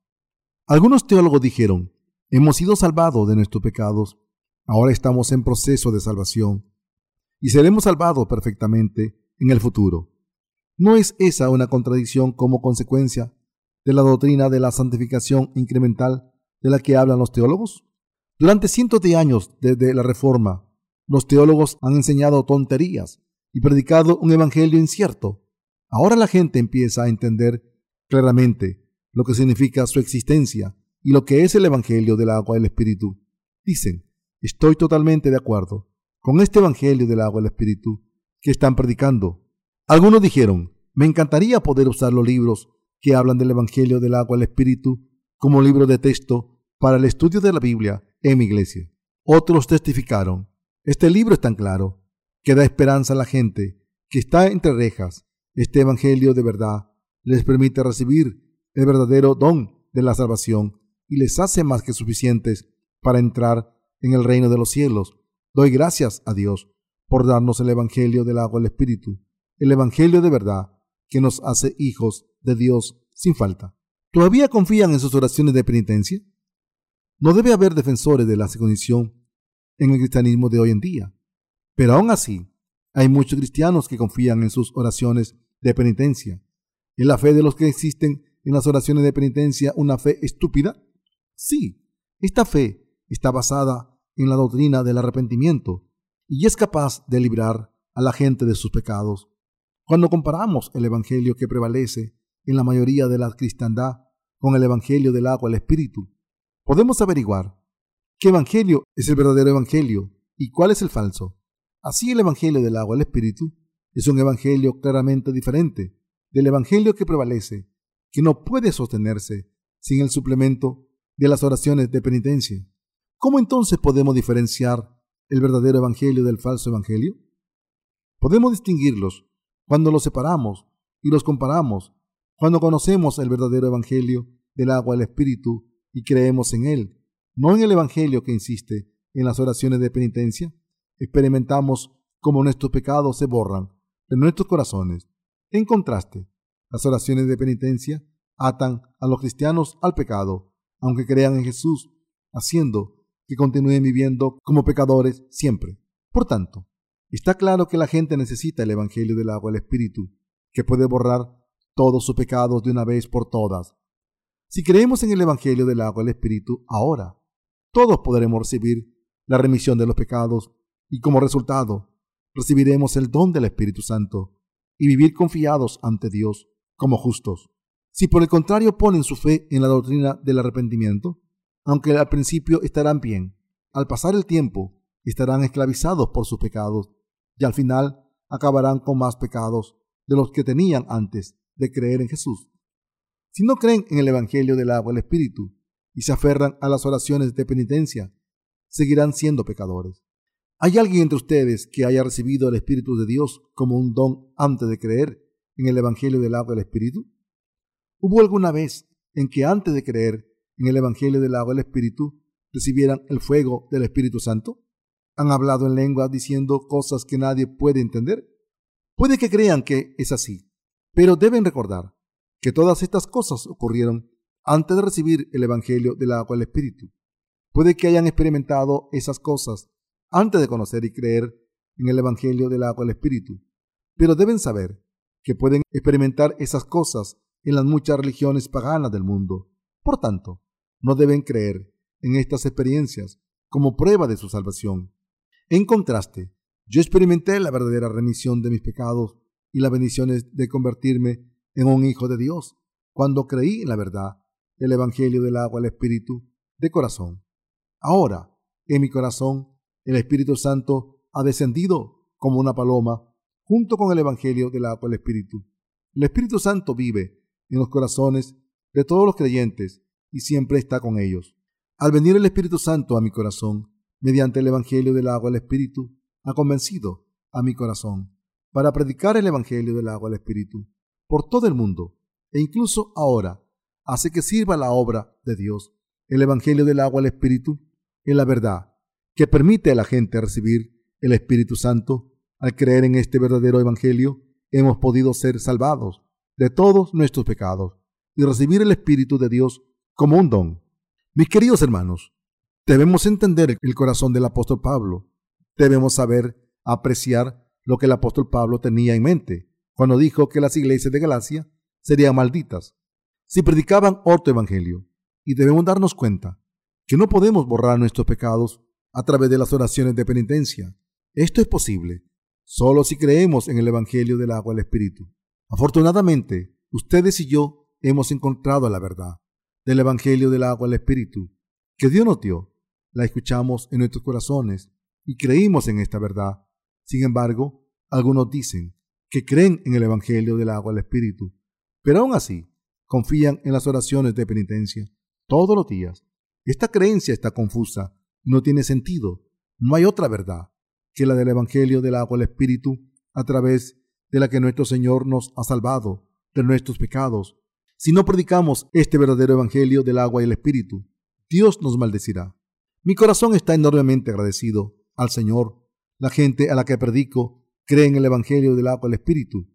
Algunos teólogos dijeron, hemos sido salvados de nuestros pecados, ahora estamos en proceso de salvación y seremos salvados perfectamente en el futuro. ¿No es esa una contradicción como consecuencia de la doctrina de la santificación incremental de la que hablan los teólogos? Durante cientos de años desde la Reforma, los teólogos han enseñado tonterías y predicado un evangelio incierto. Ahora la gente empieza a entender claramente lo que significa su existencia y lo que es el evangelio del agua y el espíritu. Dicen, estoy totalmente de acuerdo con este evangelio del agua y el espíritu que están predicando. Algunos dijeron, me encantaría poder usar los libros que hablan del evangelio del agua y el espíritu como libro de texto para el estudio de la Biblia en mi iglesia. Otros testificaron, este libro es tan claro que da esperanza a la gente que está entre rejas. Este Evangelio de verdad les permite recibir el verdadero don de la salvación y les hace más que suficientes para entrar en el reino de los cielos. Doy gracias a Dios por darnos el Evangelio del agua del Espíritu, el Evangelio de verdad que nos hace hijos de Dios sin falta. ¿Todavía confían en sus oraciones de penitencia? No debe haber defensores de la condición en el cristianismo de hoy en día. Pero aún así, hay muchos cristianos que confían en sus oraciones de penitencia. ¿Es la fe de los que existen en las oraciones de penitencia una fe estúpida? Sí, esta fe está basada en la doctrina del arrepentimiento y es capaz de librar a la gente de sus pecados. Cuando comparamos el Evangelio que prevalece en la mayoría de la cristiandad con el Evangelio del agua al Espíritu, podemos averiguar ¿Qué evangelio es el verdadero evangelio y cuál es el falso? Así el evangelio del agua al espíritu es un evangelio claramente diferente del evangelio que prevalece, que no puede sostenerse sin el suplemento de las oraciones de penitencia. ¿Cómo entonces podemos diferenciar el verdadero evangelio del falso evangelio? Podemos distinguirlos cuando los separamos y los comparamos, cuando conocemos el verdadero evangelio del agua al espíritu y creemos en él no en el Evangelio que insiste en las oraciones de penitencia, experimentamos cómo nuestros pecados se borran de nuestros corazones. En contraste, las oraciones de penitencia atan a los cristianos al pecado, aunque crean en Jesús, haciendo que continúen viviendo como pecadores siempre. Por tanto, está claro que la gente necesita el Evangelio del agua del Espíritu, que puede borrar todos sus pecados de una vez por todas. Si creemos en el Evangelio del agua del Espíritu ahora, todos podremos recibir la remisión de los pecados y como resultado recibiremos el don del Espíritu Santo y vivir confiados ante Dios como justos. Si por el contrario ponen su fe en la doctrina del arrepentimiento, aunque al principio estarán bien, al pasar el tiempo estarán esclavizados por sus pecados y al final acabarán con más pecados de los que tenían antes de creer en Jesús. Si no creen en el Evangelio del agua del Espíritu, y se aferran a las oraciones de penitencia, seguirán siendo pecadores. ¿Hay alguien entre ustedes que haya recibido el Espíritu de Dios como un don antes de creer en el Evangelio del agua del Espíritu? ¿Hubo alguna vez en que antes de creer en el Evangelio del agua del Espíritu recibieran el fuego del Espíritu Santo? ¿Han hablado en lengua diciendo cosas que nadie puede entender? Puede que crean que es así, pero deben recordar que todas estas cosas ocurrieron antes de recibir el Evangelio del agua del Espíritu. Puede que hayan experimentado esas cosas antes de conocer y creer en el Evangelio del agua del Espíritu, pero deben saber que pueden experimentar esas cosas en las muchas religiones paganas del mundo. Por tanto, no deben creer en estas experiencias como prueba de su salvación. En contraste, yo experimenté la verdadera remisión de mis pecados y las bendiciones de convertirme en un hijo de Dios cuando creí en la verdad el Evangelio del agua al Espíritu de corazón. Ahora, en mi corazón, el Espíritu Santo ha descendido como una paloma junto con el Evangelio del agua al Espíritu. El Espíritu Santo vive en los corazones de todos los creyentes y siempre está con ellos. Al venir el Espíritu Santo a mi corazón, mediante el Evangelio del agua al Espíritu, ha convencido a mi corazón para predicar el Evangelio del agua al Espíritu por todo el mundo e incluso ahora hace que sirva la obra de Dios. El Evangelio del agua al Espíritu es la verdad que permite a la gente recibir el Espíritu Santo. Al creer en este verdadero Evangelio, hemos podido ser salvados de todos nuestros pecados y recibir el Espíritu de Dios como un don. Mis queridos hermanos, debemos entender el corazón del apóstol Pablo. Debemos saber apreciar lo que el apóstol Pablo tenía en mente cuando dijo que las iglesias de Galacia serían malditas si predicaban otro evangelio. Y debemos darnos cuenta que no podemos borrar nuestros pecados a través de las oraciones de penitencia. Esto es posible solo si creemos en el evangelio del agua del Espíritu. Afortunadamente, ustedes y yo hemos encontrado la verdad del evangelio del agua del Espíritu que Dios nos dio. La escuchamos en nuestros corazones y creímos en esta verdad. Sin embargo, algunos dicen que creen en el evangelio del agua del Espíritu, pero aún así confían en las oraciones de penitencia todos los días. Esta creencia está confusa, no tiene sentido. No hay otra verdad que la del Evangelio del agua del Espíritu, a través de la que nuestro Señor nos ha salvado de nuestros pecados. Si no predicamos este verdadero Evangelio del agua y el Espíritu, Dios nos maldecirá. Mi corazón está enormemente agradecido al Señor. La gente a la que predico cree en el Evangelio del agua el Espíritu.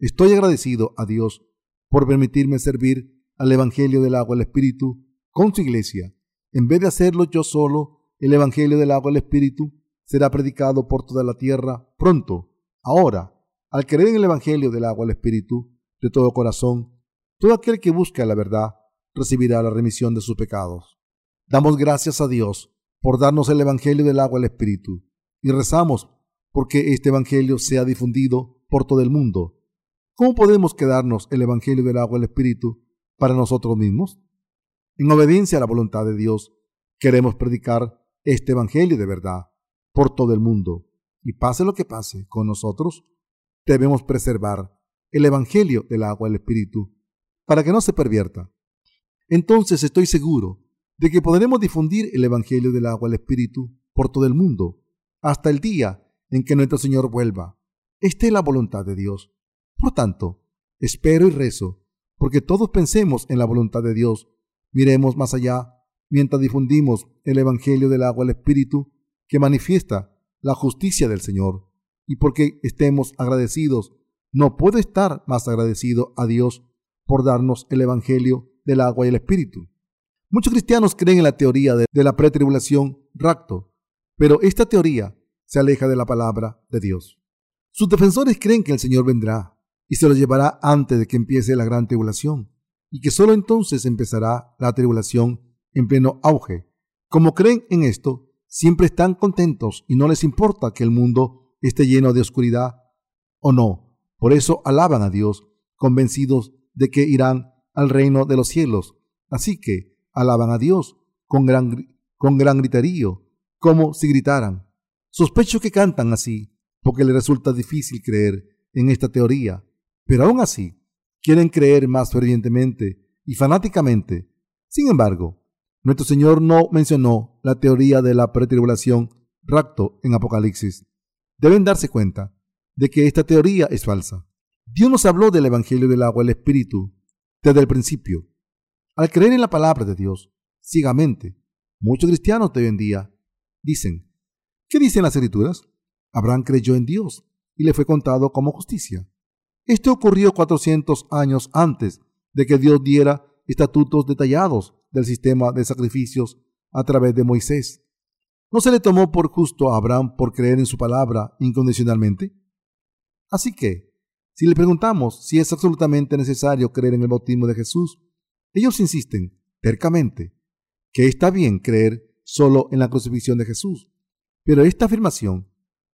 Estoy agradecido a Dios por permitirme servir al Evangelio del agua el Espíritu con su iglesia. En vez de hacerlo yo solo, el Evangelio del agua el Espíritu será predicado por toda la tierra pronto. Ahora, al creer en el Evangelio del agua el Espíritu de todo corazón, todo aquel que busca la verdad recibirá la remisión de sus pecados. Damos gracias a Dios por darnos el Evangelio del agua el Espíritu y rezamos porque este Evangelio sea difundido por todo el mundo ¿Cómo podemos quedarnos el Evangelio del agua y el Espíritu para nosotros mismos? En obediencia a la voluntad de Dios, queremos predicar este Evangelio de verdad por todo el mundo. Y pase lo que pase con nosotros, debemos preservar el Evangelio del agua y el Espíritu para que no se pervierta. Entonces estoy seguro de que podremos difundir el Evangelio del agua y el Espíritu por todo el mundo hasta el día en que nuestro Señor vuelva. Esta es la voluntad de Dios. Por tanto, espero y rezo, porque todos pensemos en la voluntad de Dios, miremos más allá, mientras difundimos el Evangelio del agua al Espíritu, que manifiesta la justicia del Señor, y porque estemos agradecidos, no puedo estar más agradecido a Dios por darnos el Evangelio del agua y el Espíritu. Muchos cristianos creen en la teoría de, la pretribulación rapto, pero esta teoría se aleja de la palabra de Dios. Sus defensores creen que el Señor vendrá, y se los llevará antes de que empiece la gran tribulación, y que sólo entonces empezará la tribulación en pleno auge. Como creen en esto, siempre están contentos y no les importa que el mundo esté lleno de oscuridad o no. Por eso alaban a Dios, convencidos de que irán al reino de los cielos. Así que alaban a Dios con gran, con gran griterío, como si gritaran. Sospecho que cantan así, porque les resulta difícil creer en esta teoría pero aún así quieren creer más fervientemente y fanáticamente. Sin embargo, nuestro Señor no mencionó la teoría de la pretribulación rapto en Apocalipsis. Deben darse cuenta de que esta teoría es falsa. Dios nos habló del Evangelio del agua y el Espíritu desde el principio. Al creer en la palabra de Dios ciegamente, muchos cristianos de hoy día dicen, ¿qué dicen las escrituras? Abraham creyó en Dios y le fue contado como justicia. Esto ocurrió 400 años antes de que Dios diera estatutos detallados del sistema de sacrificios a través de Moisés. ¿No se le tomó por justo a Abraham por creer en su palabra incondicionalmente? Así que, si le preguntamos si es absolutamente necesario creer en el bautismo de Jesús, ellos insisten tercamente que está bien creer solo en la crucifixión de Jesús. Pero esta afirmación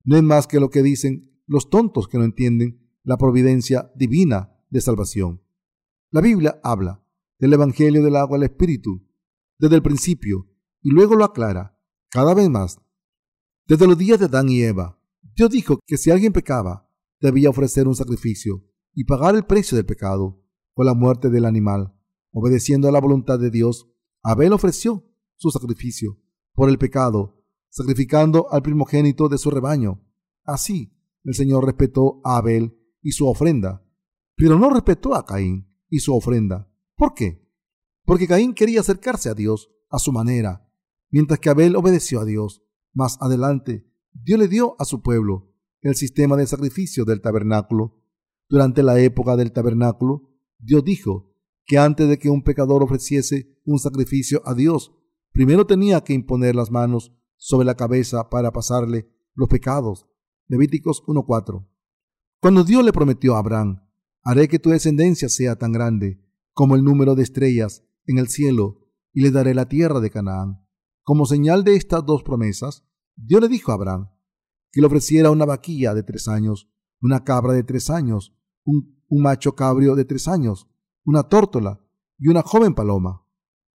no es más que lo que dicen los tontos que no entienden la providencia divina de salvación. La Biblia habla del Evangelio del agua al Espíritu desde el principio y luego lo aclara cada vez más. Desde los días de Adán y Eva, Dios dijo que si alguien pecaba, debía ofrecer un sacrificio y pagar el precio del pecado con la muerte del animal. Obedeciendo a la voluntad de Dios, Abel ofreció su sacrificio por el pecado, sacrificando al primogénito de su rebaño. Así, el Señor respetó a Abel y su ofrenda, pero no respetó a Caín y su ofrenda. ¿Por qué? Porque Caín quería acercarse a Dios a su manera, mientras que Abel obedeció a Dios. Más adelante, Dios le dio a su pueblo el sistema de sacrificio del tabernáculo. Durante la época del tabernáculo, Dios dijo que antes de que un pecador ofreciese un sacrificio a Dios, primero tenía que imponer las manos sobre la cabeza para pasarle los pecados. Levíticos 1.4. Cuando Dios le prometió a Abraham, haré que tu descendencia sea tan grande como el número de estrellas en el cielo, y le daré la tierra de Canaán. Como señal de estas dos promesas, Dios le dijo a Abraham que le ofreciera una vaquilla de tres años, una cabra de tres años, un, macho cabrio de tres años, una tórtola y una joven paloma.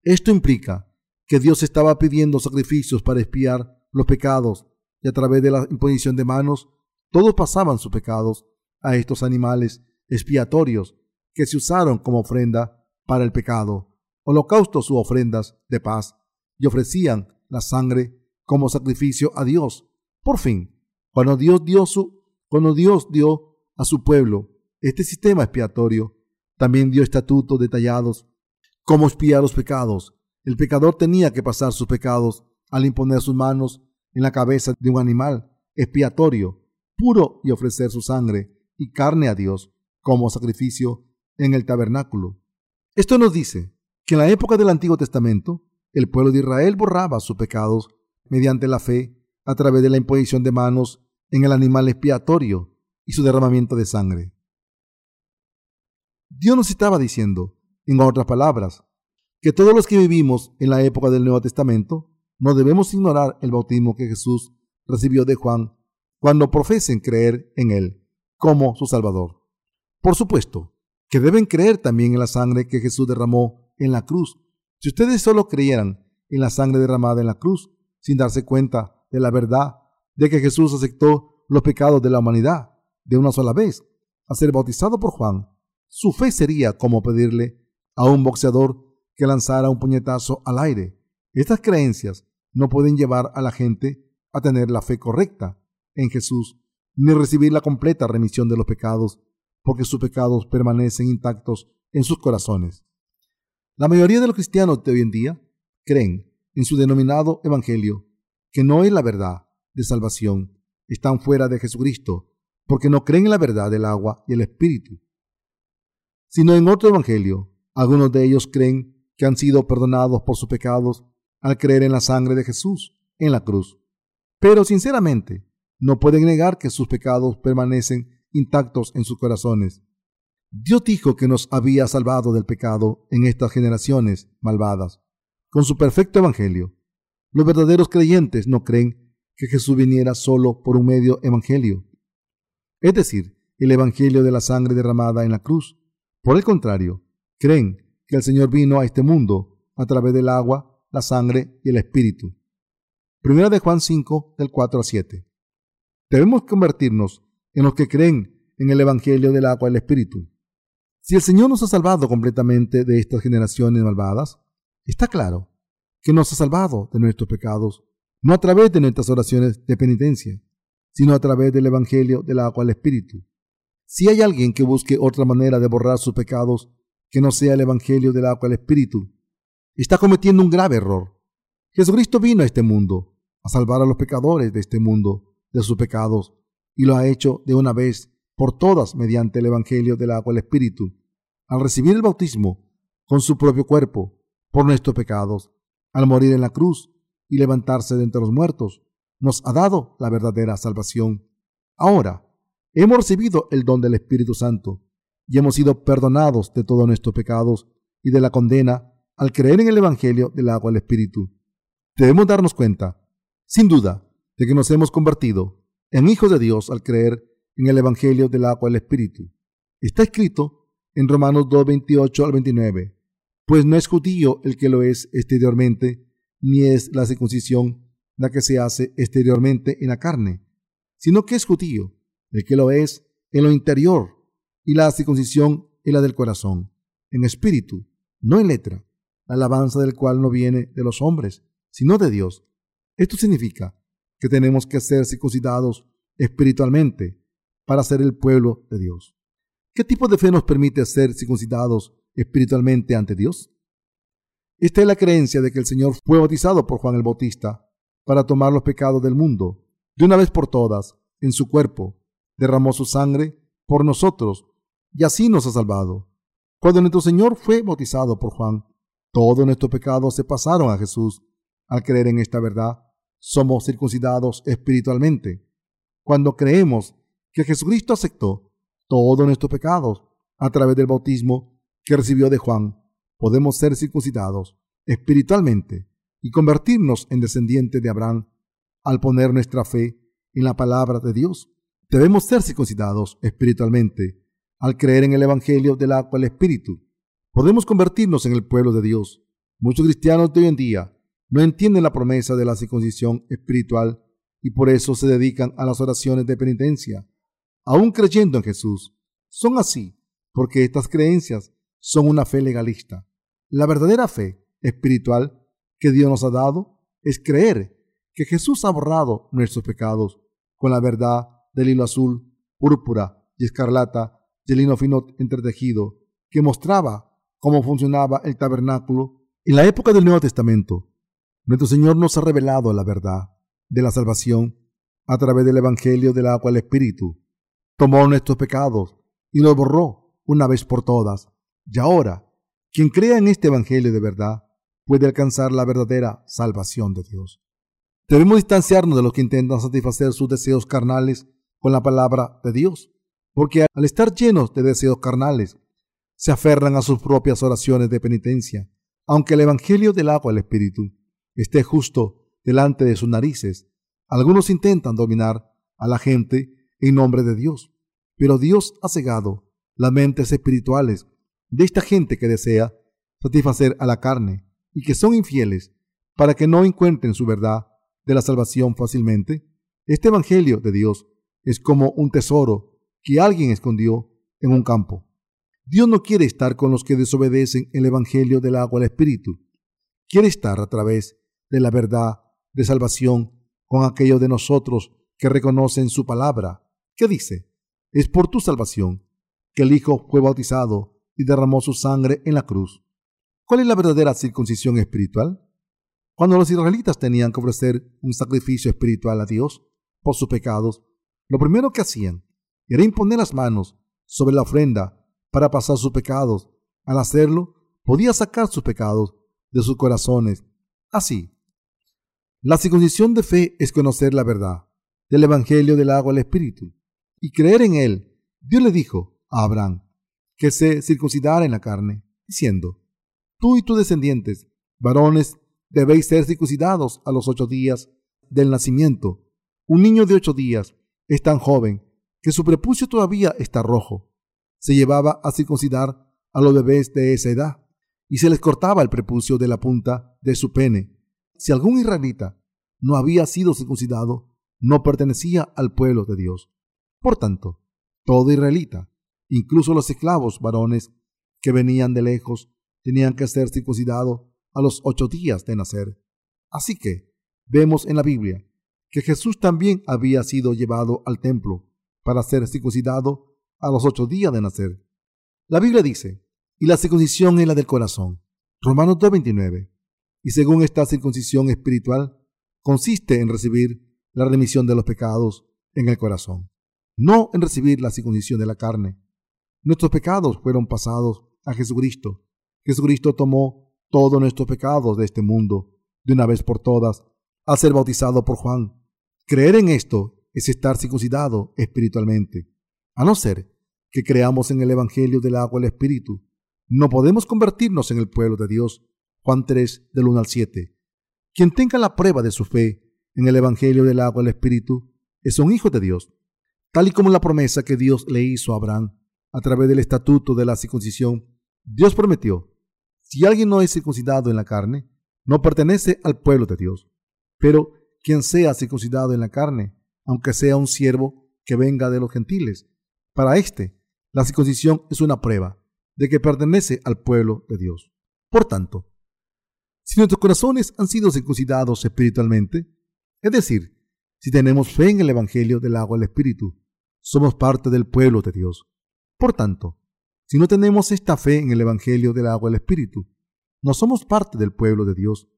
Esto implica que Dios estaba pidiendo sacrificios para expiar los pecados y a través de la imposición de manos, todos pasaban sus pecados a estos animales expiatorios que se usaron como ofrenda para el pecado, holocaustos u ofrendas de paz, y ofrecían la sangre como sacrificio a Dios. Por fin, cuando Dios dio, su, cuando Dios dio a su pueblo este sistema expiatorio, también dio estatutos detallados cómo expiar los pecados. El pecador tenía que pasar sus pecados al imponer sus manos en la cabeza de un animal expiatorio puro y ofrecer su sangre y carne a Dios como sacrificio en el tabernáculo. Esto nos dice que en la época del Antiguo Testamento el pueblo de Israel borraba sus pecados mediante la fe a través de la imposición de manos en el animal expiatorio y su derramamiento de sangre. Dios nos estaba diciendo, en otras palabras, que todos los que vivimos en la época del Nuevo Testamento no debemos ignorar el bautismo que Jesús recibió de Juan cuando profesen creer en Él como su Salvador. Por supuesto, que deben creer también en la sangre que Jesús derramó en la cruz. Si ustedes solo creyeran en la sangre derramada en la cruz, sin darse cuenta de la verdad de que Jesús aceptó los pecados de la humanidad de una sola vez, a ser bautizado por Juan, su fe sería como pedirle a un boxeador que lanzara un puñetazo al aire. Estas creencias no pueden llevar a la gente a tener la fe correcta en Jesús, ni recibir la completa remisión de los pecados, porque sus pecados permanecen intactos en sus corazones. La mayoría de los cristianos de hoy en día creen en su denominado Evangelio, que no es la verdad de salvación, están fuera de Jesucristo, porque no creen en la verdad del agua y el Espíritu sino en otro evangelio. Algunos de ellos creen que han sido perdonados por sus pecados al creer en la sangre de Jesús en la cruz. Pero sinceramente, no pueden negar que sus pecados permanecen intactos en sus corazones. Dios dijo que nos había salvado del pecado en estas generaciones malvadas, con su perfecto evangelio. Los verdaderos creyentes no creen que Jesús viniera solo por un medio evangelio, es decir, el evangelio de la sangre derramada en la cruz, por el contrario, creen que el Señor vino a este mundo a través del agua, la sangre y el Espíritu. Primera de Juan 5, del 4 a 7. Debemos convertirnos en los que creen en el Evangelio del agua y el Espíritu. Si el Señor nos ha salvado completamente de estas generaciones malvadas, está claro que nos ha salvado de nuestros pecados, no a través de nuestras oraciones de penitencia, sino a través del Evangelio del agua y el Espíritu. Si hay alguien que busque otra manera de borrar sus pecados que no sea el Evangelio del agua del Espíritu, está cometiendo un grave error. Jesucristo vino a este mundo a salvar a los pecadores de este mundo de sus pecados y lo ha hecho de una vez por todas mediante el Evangelio del agua del Espíritu, al recibir el bautismo con su propio cuerpo por nuestros pecados, al morir en la cruz y levantarse de entre los muertos, nos ha dado la verdadera salvación. Ahora, Hemos recibido el don del Espíritu Santo y hemos sido perdonados de todos nuestros pecados y de la condena al creer en el Evangelio del agua del Espíritu. Debemos darnos cuenta, sin duda, de que nos hemos convertido en hijos de Dios al creer en el Evangelio del agua del Espíritu. Está escrito en Romanos 2, 28 al 29, pues no es judío el que lo es exteriormente, ni es la circuncisión la que se hace exteriormente en la carne, sino que es judío el que lo es en lo interior, y la circuncisión es la del corazón, en espíritu, no en letra, la alabanza del cual no viene de los hombres, sino de Dios. Esto significa que tenemos que ser circuncidados espiritualmente para ser el pueblo de Dios. ¿Qué tipo de fe nos permite ser circuncidados espiritualmente ante Dios? Esta es la creencia de que el Señor fue bautizado por Juan el Bautista para tomar los pecados del mundo de una vez por todas en su cuerpo derramó su sangre por nosotros y así nos ha salvado. Cuando nuestro Señor fue bautizado por Juan, todos nuestros pecados se pasaron a Jesús. Al creer en esta verdad, somos circuncidados espiritualmente. Cuando creemos que Jesucristo aceptó todos nuestros pecados a través del bautismo que recibió de Juan, podemos ser circuncidados espiritualmente y convertirnos en descendientes de Abraham al poner nuestra fe en la palabra de Dios. Debemos ser circuncidados espiritualmente al creer en el Evangelio del agua del Espíritu. Podemos convertirnos en el pueblo de Dios. Muchos cristianos de hoy en día no entienden la promesa de la circuncisión espiritual y por eso se dedican a las oraciones de penitencia, aún creyendo en Jesús. Son así porque estas creencias son una fe legalista. La verdadera fe espiritual que Dios nos ha dado es creer que Jesús ha borrado nuestros pecados con la verdad del hilo azul, púrpura y escarlata del lino fino entretejido que mostraba cómo funcionaba el tabernáculo. En la época del Nuevo Testamento, nuestro Señor nos ha revelado la verdad de la salvación a través del Evangelio del agua del Espíritu. Tomó nuestros pecados y los borró una vez por todas. Y ahora, quien crea en este Evangelio de verdad puede alcanzar la verdadera salvación de Dios. Debemos distanciarnos de los que intentan satisfacer sus deseos carnales con la palabra de Dios, porque al estar llenos de deseos carnales, se aferran a sus propias oraciones de penitencia, aunque el Evangelio del agua del Espíritu esté justo delante de sus narices. Algunos intentan dominar a la gente en nombre de Dios, pero Dios ha cegado las mentes espirituales de esta gente que desea satisfacer a la carne y que son infieles para que no encuentren su verdad de la salvación fácilmente, este Evangelio de Dios es como un tesoro que alguien escondió en un campo. Dios no quiere estar con los que desobedecen el Evangelio del agua al Espíritu. Quiere estar a través de la verdad de salvación con aquellos de nosotros que reconocen su palabra, que dice, es por tu salvación que el Hijo fue bautizado y derramó su sangre en la cruz. ¿Cuál es la verdadera circuncisión espiritual? Cuando los israelitas tenían que ofrecer un sacrificio espiritual a Dios por sus pecados, lo primero que hacían era imponer las manos sobre la ofrenda para pasar sus pecados. Al hacerlo, podía sacar sus pecados de sus corazones. Así, la circuncisión de fe es conocer la verdad del Evangelio del agua al Espíritu y creer en él. Dios le dijo a Abraham que se circuncidara en la carne, diciendo, Tú y tus descendientes, varones debéis ser circuncidados a los ocho días del nacimiento. Un niño de ocho días es tan joven que su prepucio todavía está rojo. Se llevaba a circuncidar a los bebés de esa edad y se les cortaba el prepucio de la punta de su pene. Si algún israelita no había sido circuncidado, no pertenecía al pueblo de Dios. Por tanto, todo israelita, incluso los esclavos varones que venían de lejos, tenían que ser circuncidados a los ocho días de nacer. Así que vemos en la Biblia que Jesús también había sido llevado al templo para ser circuncidado a los ocho días de nacer. La Biblia dice, y la circuncisión es la del corazón. Romanos 2.29. Y según esta circuncisión espiritual, consiste en recibir la remisión de los pecados en el corazón, no en recibir la circuncisión de la carne. Nuestros pecados fueron pasados a Jesucristo. Jesucristo tomó todos nuestros pecados de este mundo de una vez por todas al ser bautizado por Juan. Creer en esto es estar circuncidado espiritualmente. A no ser que creamos en el Evangelio del agua y el Espíritu, no podemos convertirnos en el pueblo de Dios. Juan 3, del 1 al 7. Quien tenga la prueba de su fe en el Evangelio del agua y el Espíritu es un hijo de Dios, tal y como la promesa que Dios le hizo a Abraham a través del estatuto de la circuncisión. Dios prometió si alguien no es circuncidado en la carne, no pertenece al pueblo de Dios. Pero quien sea circuncidado en la carne, aunque sea un siervo que venga de los gentiles, para éste la circuncisión es una prueba de que pertenece al pueblo de Dios. Por tanto, si nuestros corazones han sido circuncidados espiritualmente, es decir, si tenemos fe en el Evangelio del agua del Espíritu, somos parte del pueblo de Dios. Por tanto, si no tenemos esta fe en el Evangelio del agua del Espíritu, no somos parte del pueblo de Dios.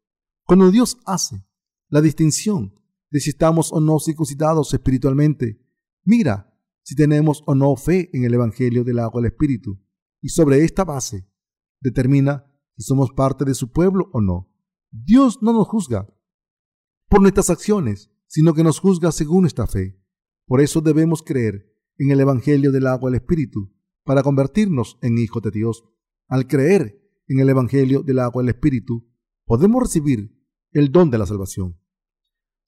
Cuando Dios hace la distinción de si estamos o no circuncidados espiritualmente, mira si tenemos o no fe en el Evangelio del agua del Espíritu. y sobre esta base determina si somos parte de su pueblo o no. Dios no nos juzga por nuestras acciones, sino que nos juzga según nuestra fe. Por eso debemos creer en el Evangelio del agua del Espíritu para convertirnos en hijos de Dios. Al creer en el Evangelio del agua del Espíritu, podemos recibir el don de la salvación.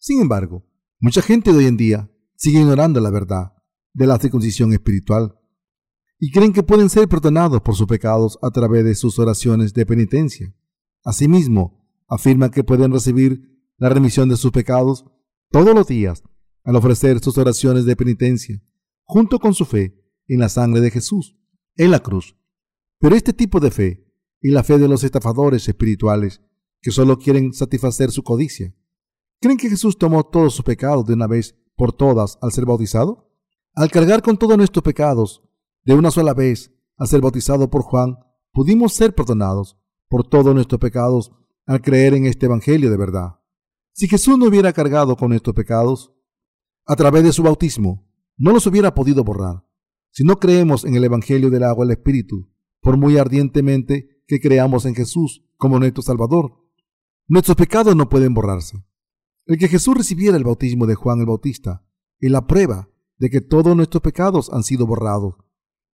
Sin embargo, mucha gente de hoy en día sigue ignorando la verdad de la circuncisión espiritual y creen que pueden ser perdonados por sus pecados a través de sus oraciones de penitencia. Asimismo, afirman que pueden recibir la remisión de sus pecados todos los días al ofrecer sus oraciones de penitencia, junto con su fe en la sangre de Jesús, en la cruz. Pero este tipo de fe y la fe de los estafadores espirituales que solo quieren satisfacer su codicia, ¿creen que Jesús tomó todos sus pecados de una vez por todas al ser bautizado? Al cargar con todos nuestros pecados de una sola vez al ser bautizado por Juan, pudimos ser perdonados por todos nuestros pecados al creer en este Evangelio de verdad. Si Jesús no hubiera cargado con nuestros pecados, a través de su bautismo, no los hubiera podido borrar. Si no creemos en el Evangelio del agua del Espíritu, por muy ardientemente que creamos en Jesús como nuestro Salvador, nuestros pecados no pueden borrarse. El que Jesús recibiera el bautismo de Juan el Bautista es la prueba de que todos nuestros pecados han sido borrados.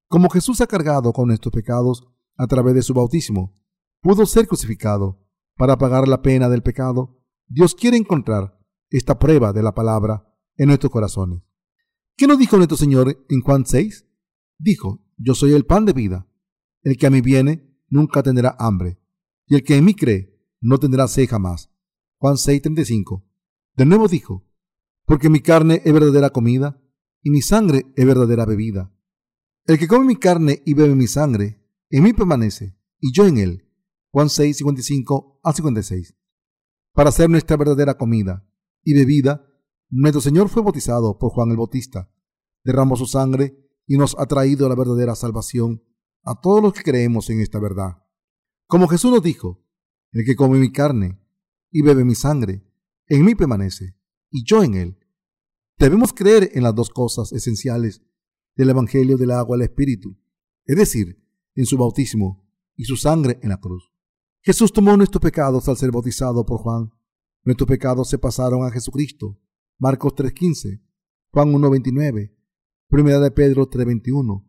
Como Jesús ha cargado con nuestros pecados a través de su bautismo, pudo ser crucificado para pagar la pena del pecado, Dios quiere encontrar esta prueba de la palabra en nuestros corazones. ¿Qué nos dijo nuestro Señor en Juan 6? Dijo, yo soy el pan de vida. El que a mí viene nunca tendrá hambre, y el que en mí cree no tendrá sed jamás. Juan 6:35. De nuevo dijo, porque mi carne es verdadera comida, y mi sangre es verdadera bebida. El que come mi carne y bebe mi sangre, en mí permanece, y yo en él. Juan 6:55 a 56. Para ser nuestra verdadera comida y bebida, nuestro Señor fue bautizado por Juan el Bautista, derramó su sangre y nos ha traído la verdadera salvación a todos los que creemos en esta verdad. Como Jesús nos dijo, el que come mi carne y bebe mi sangre, en mí permanece, y yo en él. Debemos creer en las dos cosas esenciales del Evangelio del agua al Espíritu, es decir, en su bautismo y su sangre en la cruz. Jesús tomó nuestros pecados al ser bautizado por Juan. Nuestros pecados se pasaron a Jesucristo Marcos 3.15, Juan 1.29, Primera de Pedro 3.21.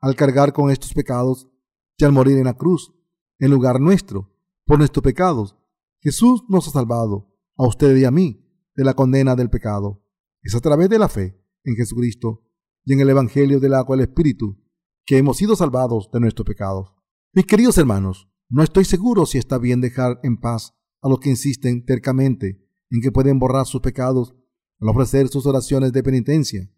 Al cargar con estos pecados y al morir en la cruz, en lugar nuestro, por nuestros pecados, Jesús nos ha salvado, a usted y a mí, de la condena del pecado. Es a través de la fe en Jesucristo y en el Evangelio del agua del Espíritu que hemos sido salvados de nuestros pecados. Mis queridos hermanos, no estoy seguro si está bien dejar en paz a los que insisten tercamente en que pueden borrar sus pecados al ofrecer sus oraciones de penitencia.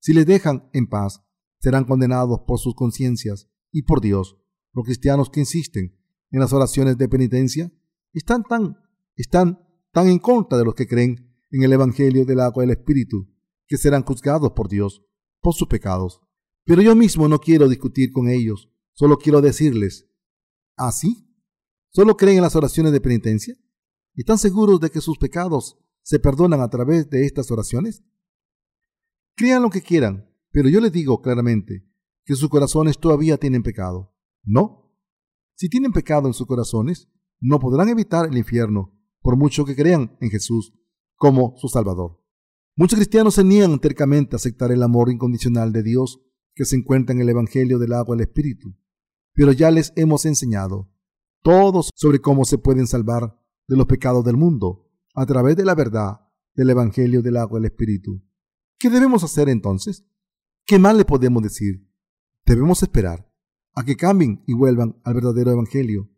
Si les dejan en paz, serán condenados por sus conciencias y por Dios. Los cristianos que insisten en las oraciones de penitencia están tan, están tan en contra de los que creen en el Evangelio del agua del Espíritu, que serán juzgados por Dios por sus pecados. Pero yo mismo no quiero discutir con ellos, solo quiero decirles, ¿así? ¿Ah, ¿Solo creen en las oraciones de penitencia? ¿Están seguros de que sus pecados se perdonan a través de estas oraciones? Crean lo que quieran, pero yo les digo claramente que sus corazones todavía tienen pecado. No. Si tienen pecado en sus corazones, no podrán evitar el infierno, por mucho que crean en Jesús como su Salvador. Muchos cristianos se niegan tercamente a aceptar el amor incondicional de Dios que se encuentra en el Evangelio del agua del Espíritu, pero ya les hemos enseñado todos sobre cómo se pueden salvar de los pecados del mundo a través de la verdad del Evangelio del agua del Espíritu. ¿Qué debemos hacer entonces? ¿Qué más le podemos decir? Debemos esperar a que cambien y vuelvan al verdadero Evangelio.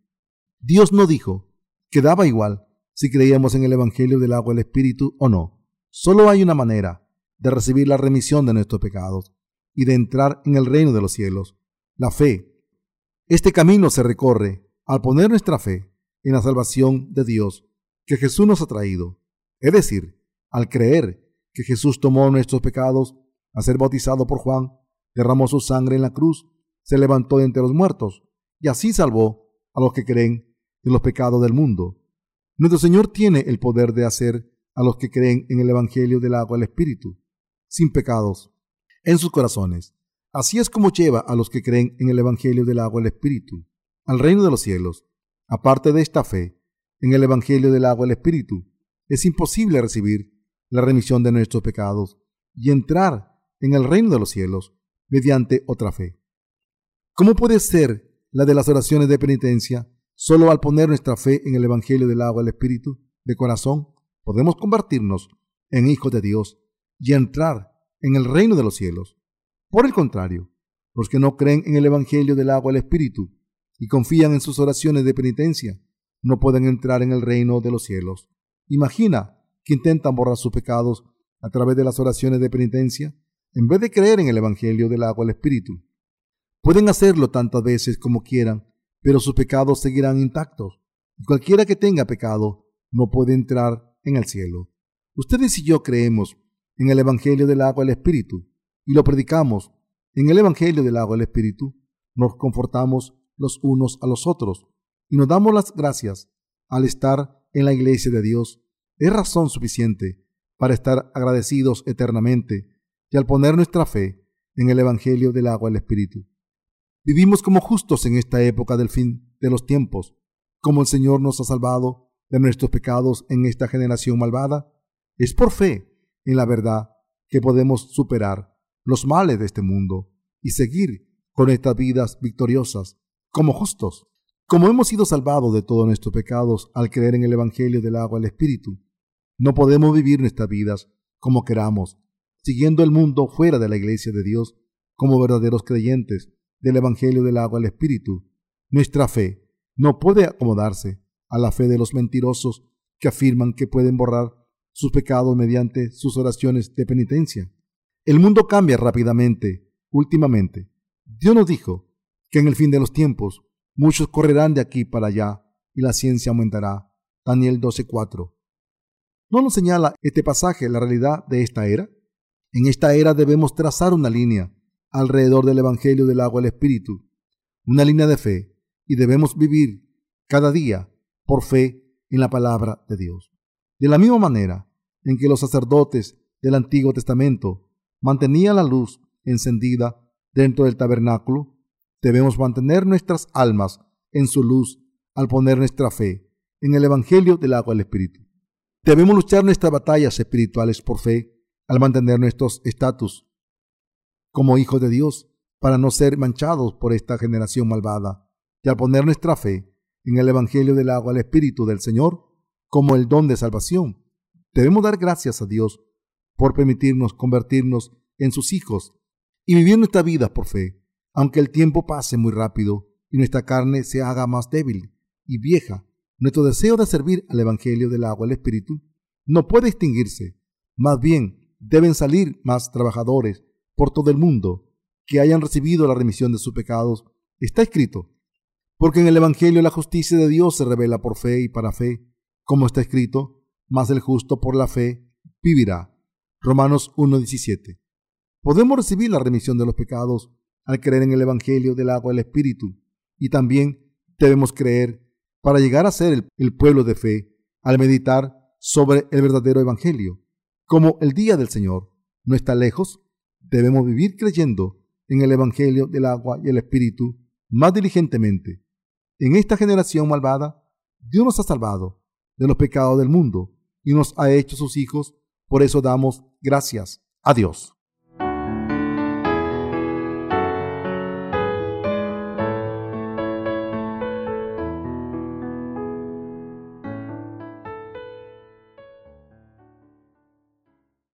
Dios no dijo que daba igual si creíamos en el Evangelio del agua del Espíritu o no. Solo hay una manera de recibir la remisión de nuestros pecados y de entrar en el reino de los cielos, la fe. Este camino se recorre al poner nuestra fe en la salvación de Dios que Jesús nos ha traído. Es decir, al creer que Jesús tomó nuestros pecados, a ser bautizado por Juan, derramó su sangre en la cruz, se levantó de entre los muertos, y así salvó a los que creen de los pecados del mundo. Nuestro Señor tiene el poder de hacer a los que creen en el Evangelio del agua del Espíritu, sin pecados, en sus corazones, Así es como lleva a los que creen en el Evangelio del agua el Espíritu al reino de los cielos. Aparte de esta fe en el Evangelio del agua el Espíritu, es imposible recibir la remisión de nuestros pecados y entrar en el reino de los cielos mediante otra fe. ¿Cómo puede ser la de las oraciones de penitencia solo al poner nuestra fe en el Evangelio del agua y el Espíritu de corazón podemos convertirnos en hijos de Dios y entrar en el reino de los cielos? Por el contrario, los que no creen en el Evangelio del agua y el Espíritu y confían en sus oraciones de penitencia no pueden entrar en el reino de los cielos. Imagina que intentan borrar sus pecados a través de las oraciones de penitencia en vez de creer en el Evangelio del agua y el Espíritu. Pueden hacerlo tantas veces como quieran, pero sus pecados seguirán intactos. Y cualquiera que tenga pecado no puede entrar en el cielo. Ustedes y yo creemos en el Evangelio del agua y el Espíritu y lo predicamos. En el Evangelio del agua y el Espíritu nos confortamos los unos a los otros y nos damos las gracias al estar en la iglesia de Dios. Es razón suficiente para estar agradecidos eternamente y al poner nuestra fe en el Evangelio del agua y el Espíritu. Vivimos como justos en esta época del fin de los tiempos, como el Señor nos ha salvado de nuestros pecados en esta generación malvada. Es por fe en la verdad que podemos superar los males de este mundo y seguir con estas vidas victoriosas como justos. Como hemos sido salvados de todos nuestros pecados al creer en el Evangelio del agua el Espíritu, no podemos vivir nuestras vidas como queramos, siguiendo el mundo fuera de la iglesia de Dios como verdaderos creyentes del Evangelio del agua el Espíritu. Nuestra fe no puede acomodarse a la fe de los mentirosos que afirman que pueden borrar sus pecados mediante sus oraciones de penitencia. El mundo cambia rápidamente, últimamente. Dios nos dijo que en el fin de los tiempos muchos correrán de aquí para allá y la ciencia aumentará. Daniel 12:4. ¿No nos señala este pasaje la realidad de esta era? En esta era debemos trazar una línea alrededor del Evangelio del agua y el Espíritu, una línea de fe, y debemos vivir cada día por fe en la palabra de Dios. De la misma manera en que los sacerdotes del Antiguo Testamento mantenían la luz encendida dentro del tabernáculo, Debemos mantener nuestras almas en su luz al poner nuestra fe en el Evangelio del agua del Espíritu. Debemos luchar nuestras batallas espirituales por fe al mantener nuestros estatus como hijos de Dios para no ser manchados por esta generación malvada y al poner nuestra fe en el Evangelio del agua del Espíritu del Señor como el don de salvación. Debemos dar gracias a Dios por permitirnos convertirnos en sus hijos y vivir nuestra vida por fe aunque el tiempo pase muy rápido y nuestra carne se haga más débil y vieja, nuestro deseo de servir al Evangelio del agua el Espíritu no puede extinguirse. Más bien, deben salir más trabajadores por todo el mundo que hayan recibido la remisión de sus pecados. Está escrito, porque en el Evangelio la justicia de Dios se revela por fe y para fe, como está escrito, más el justo por la fe vivirá. Romanos 1.17. Podemos recibir la remisión de los pecados al creer en el Evangelio del agua del Espíritu. Y también debemos creer para llegar a ser el, pueblo de fe al meditar sobre el verdadero Evangelio. Como el día del Señor no está lejos, debemos vivir creyendo en el Evangelio del agua y el Espíritu más diligentemente. En esta generación malvada, Dios nos ha salvado de los pecados del mundo y nos ha hecho sus hijos, por eso damos gracias a Dios.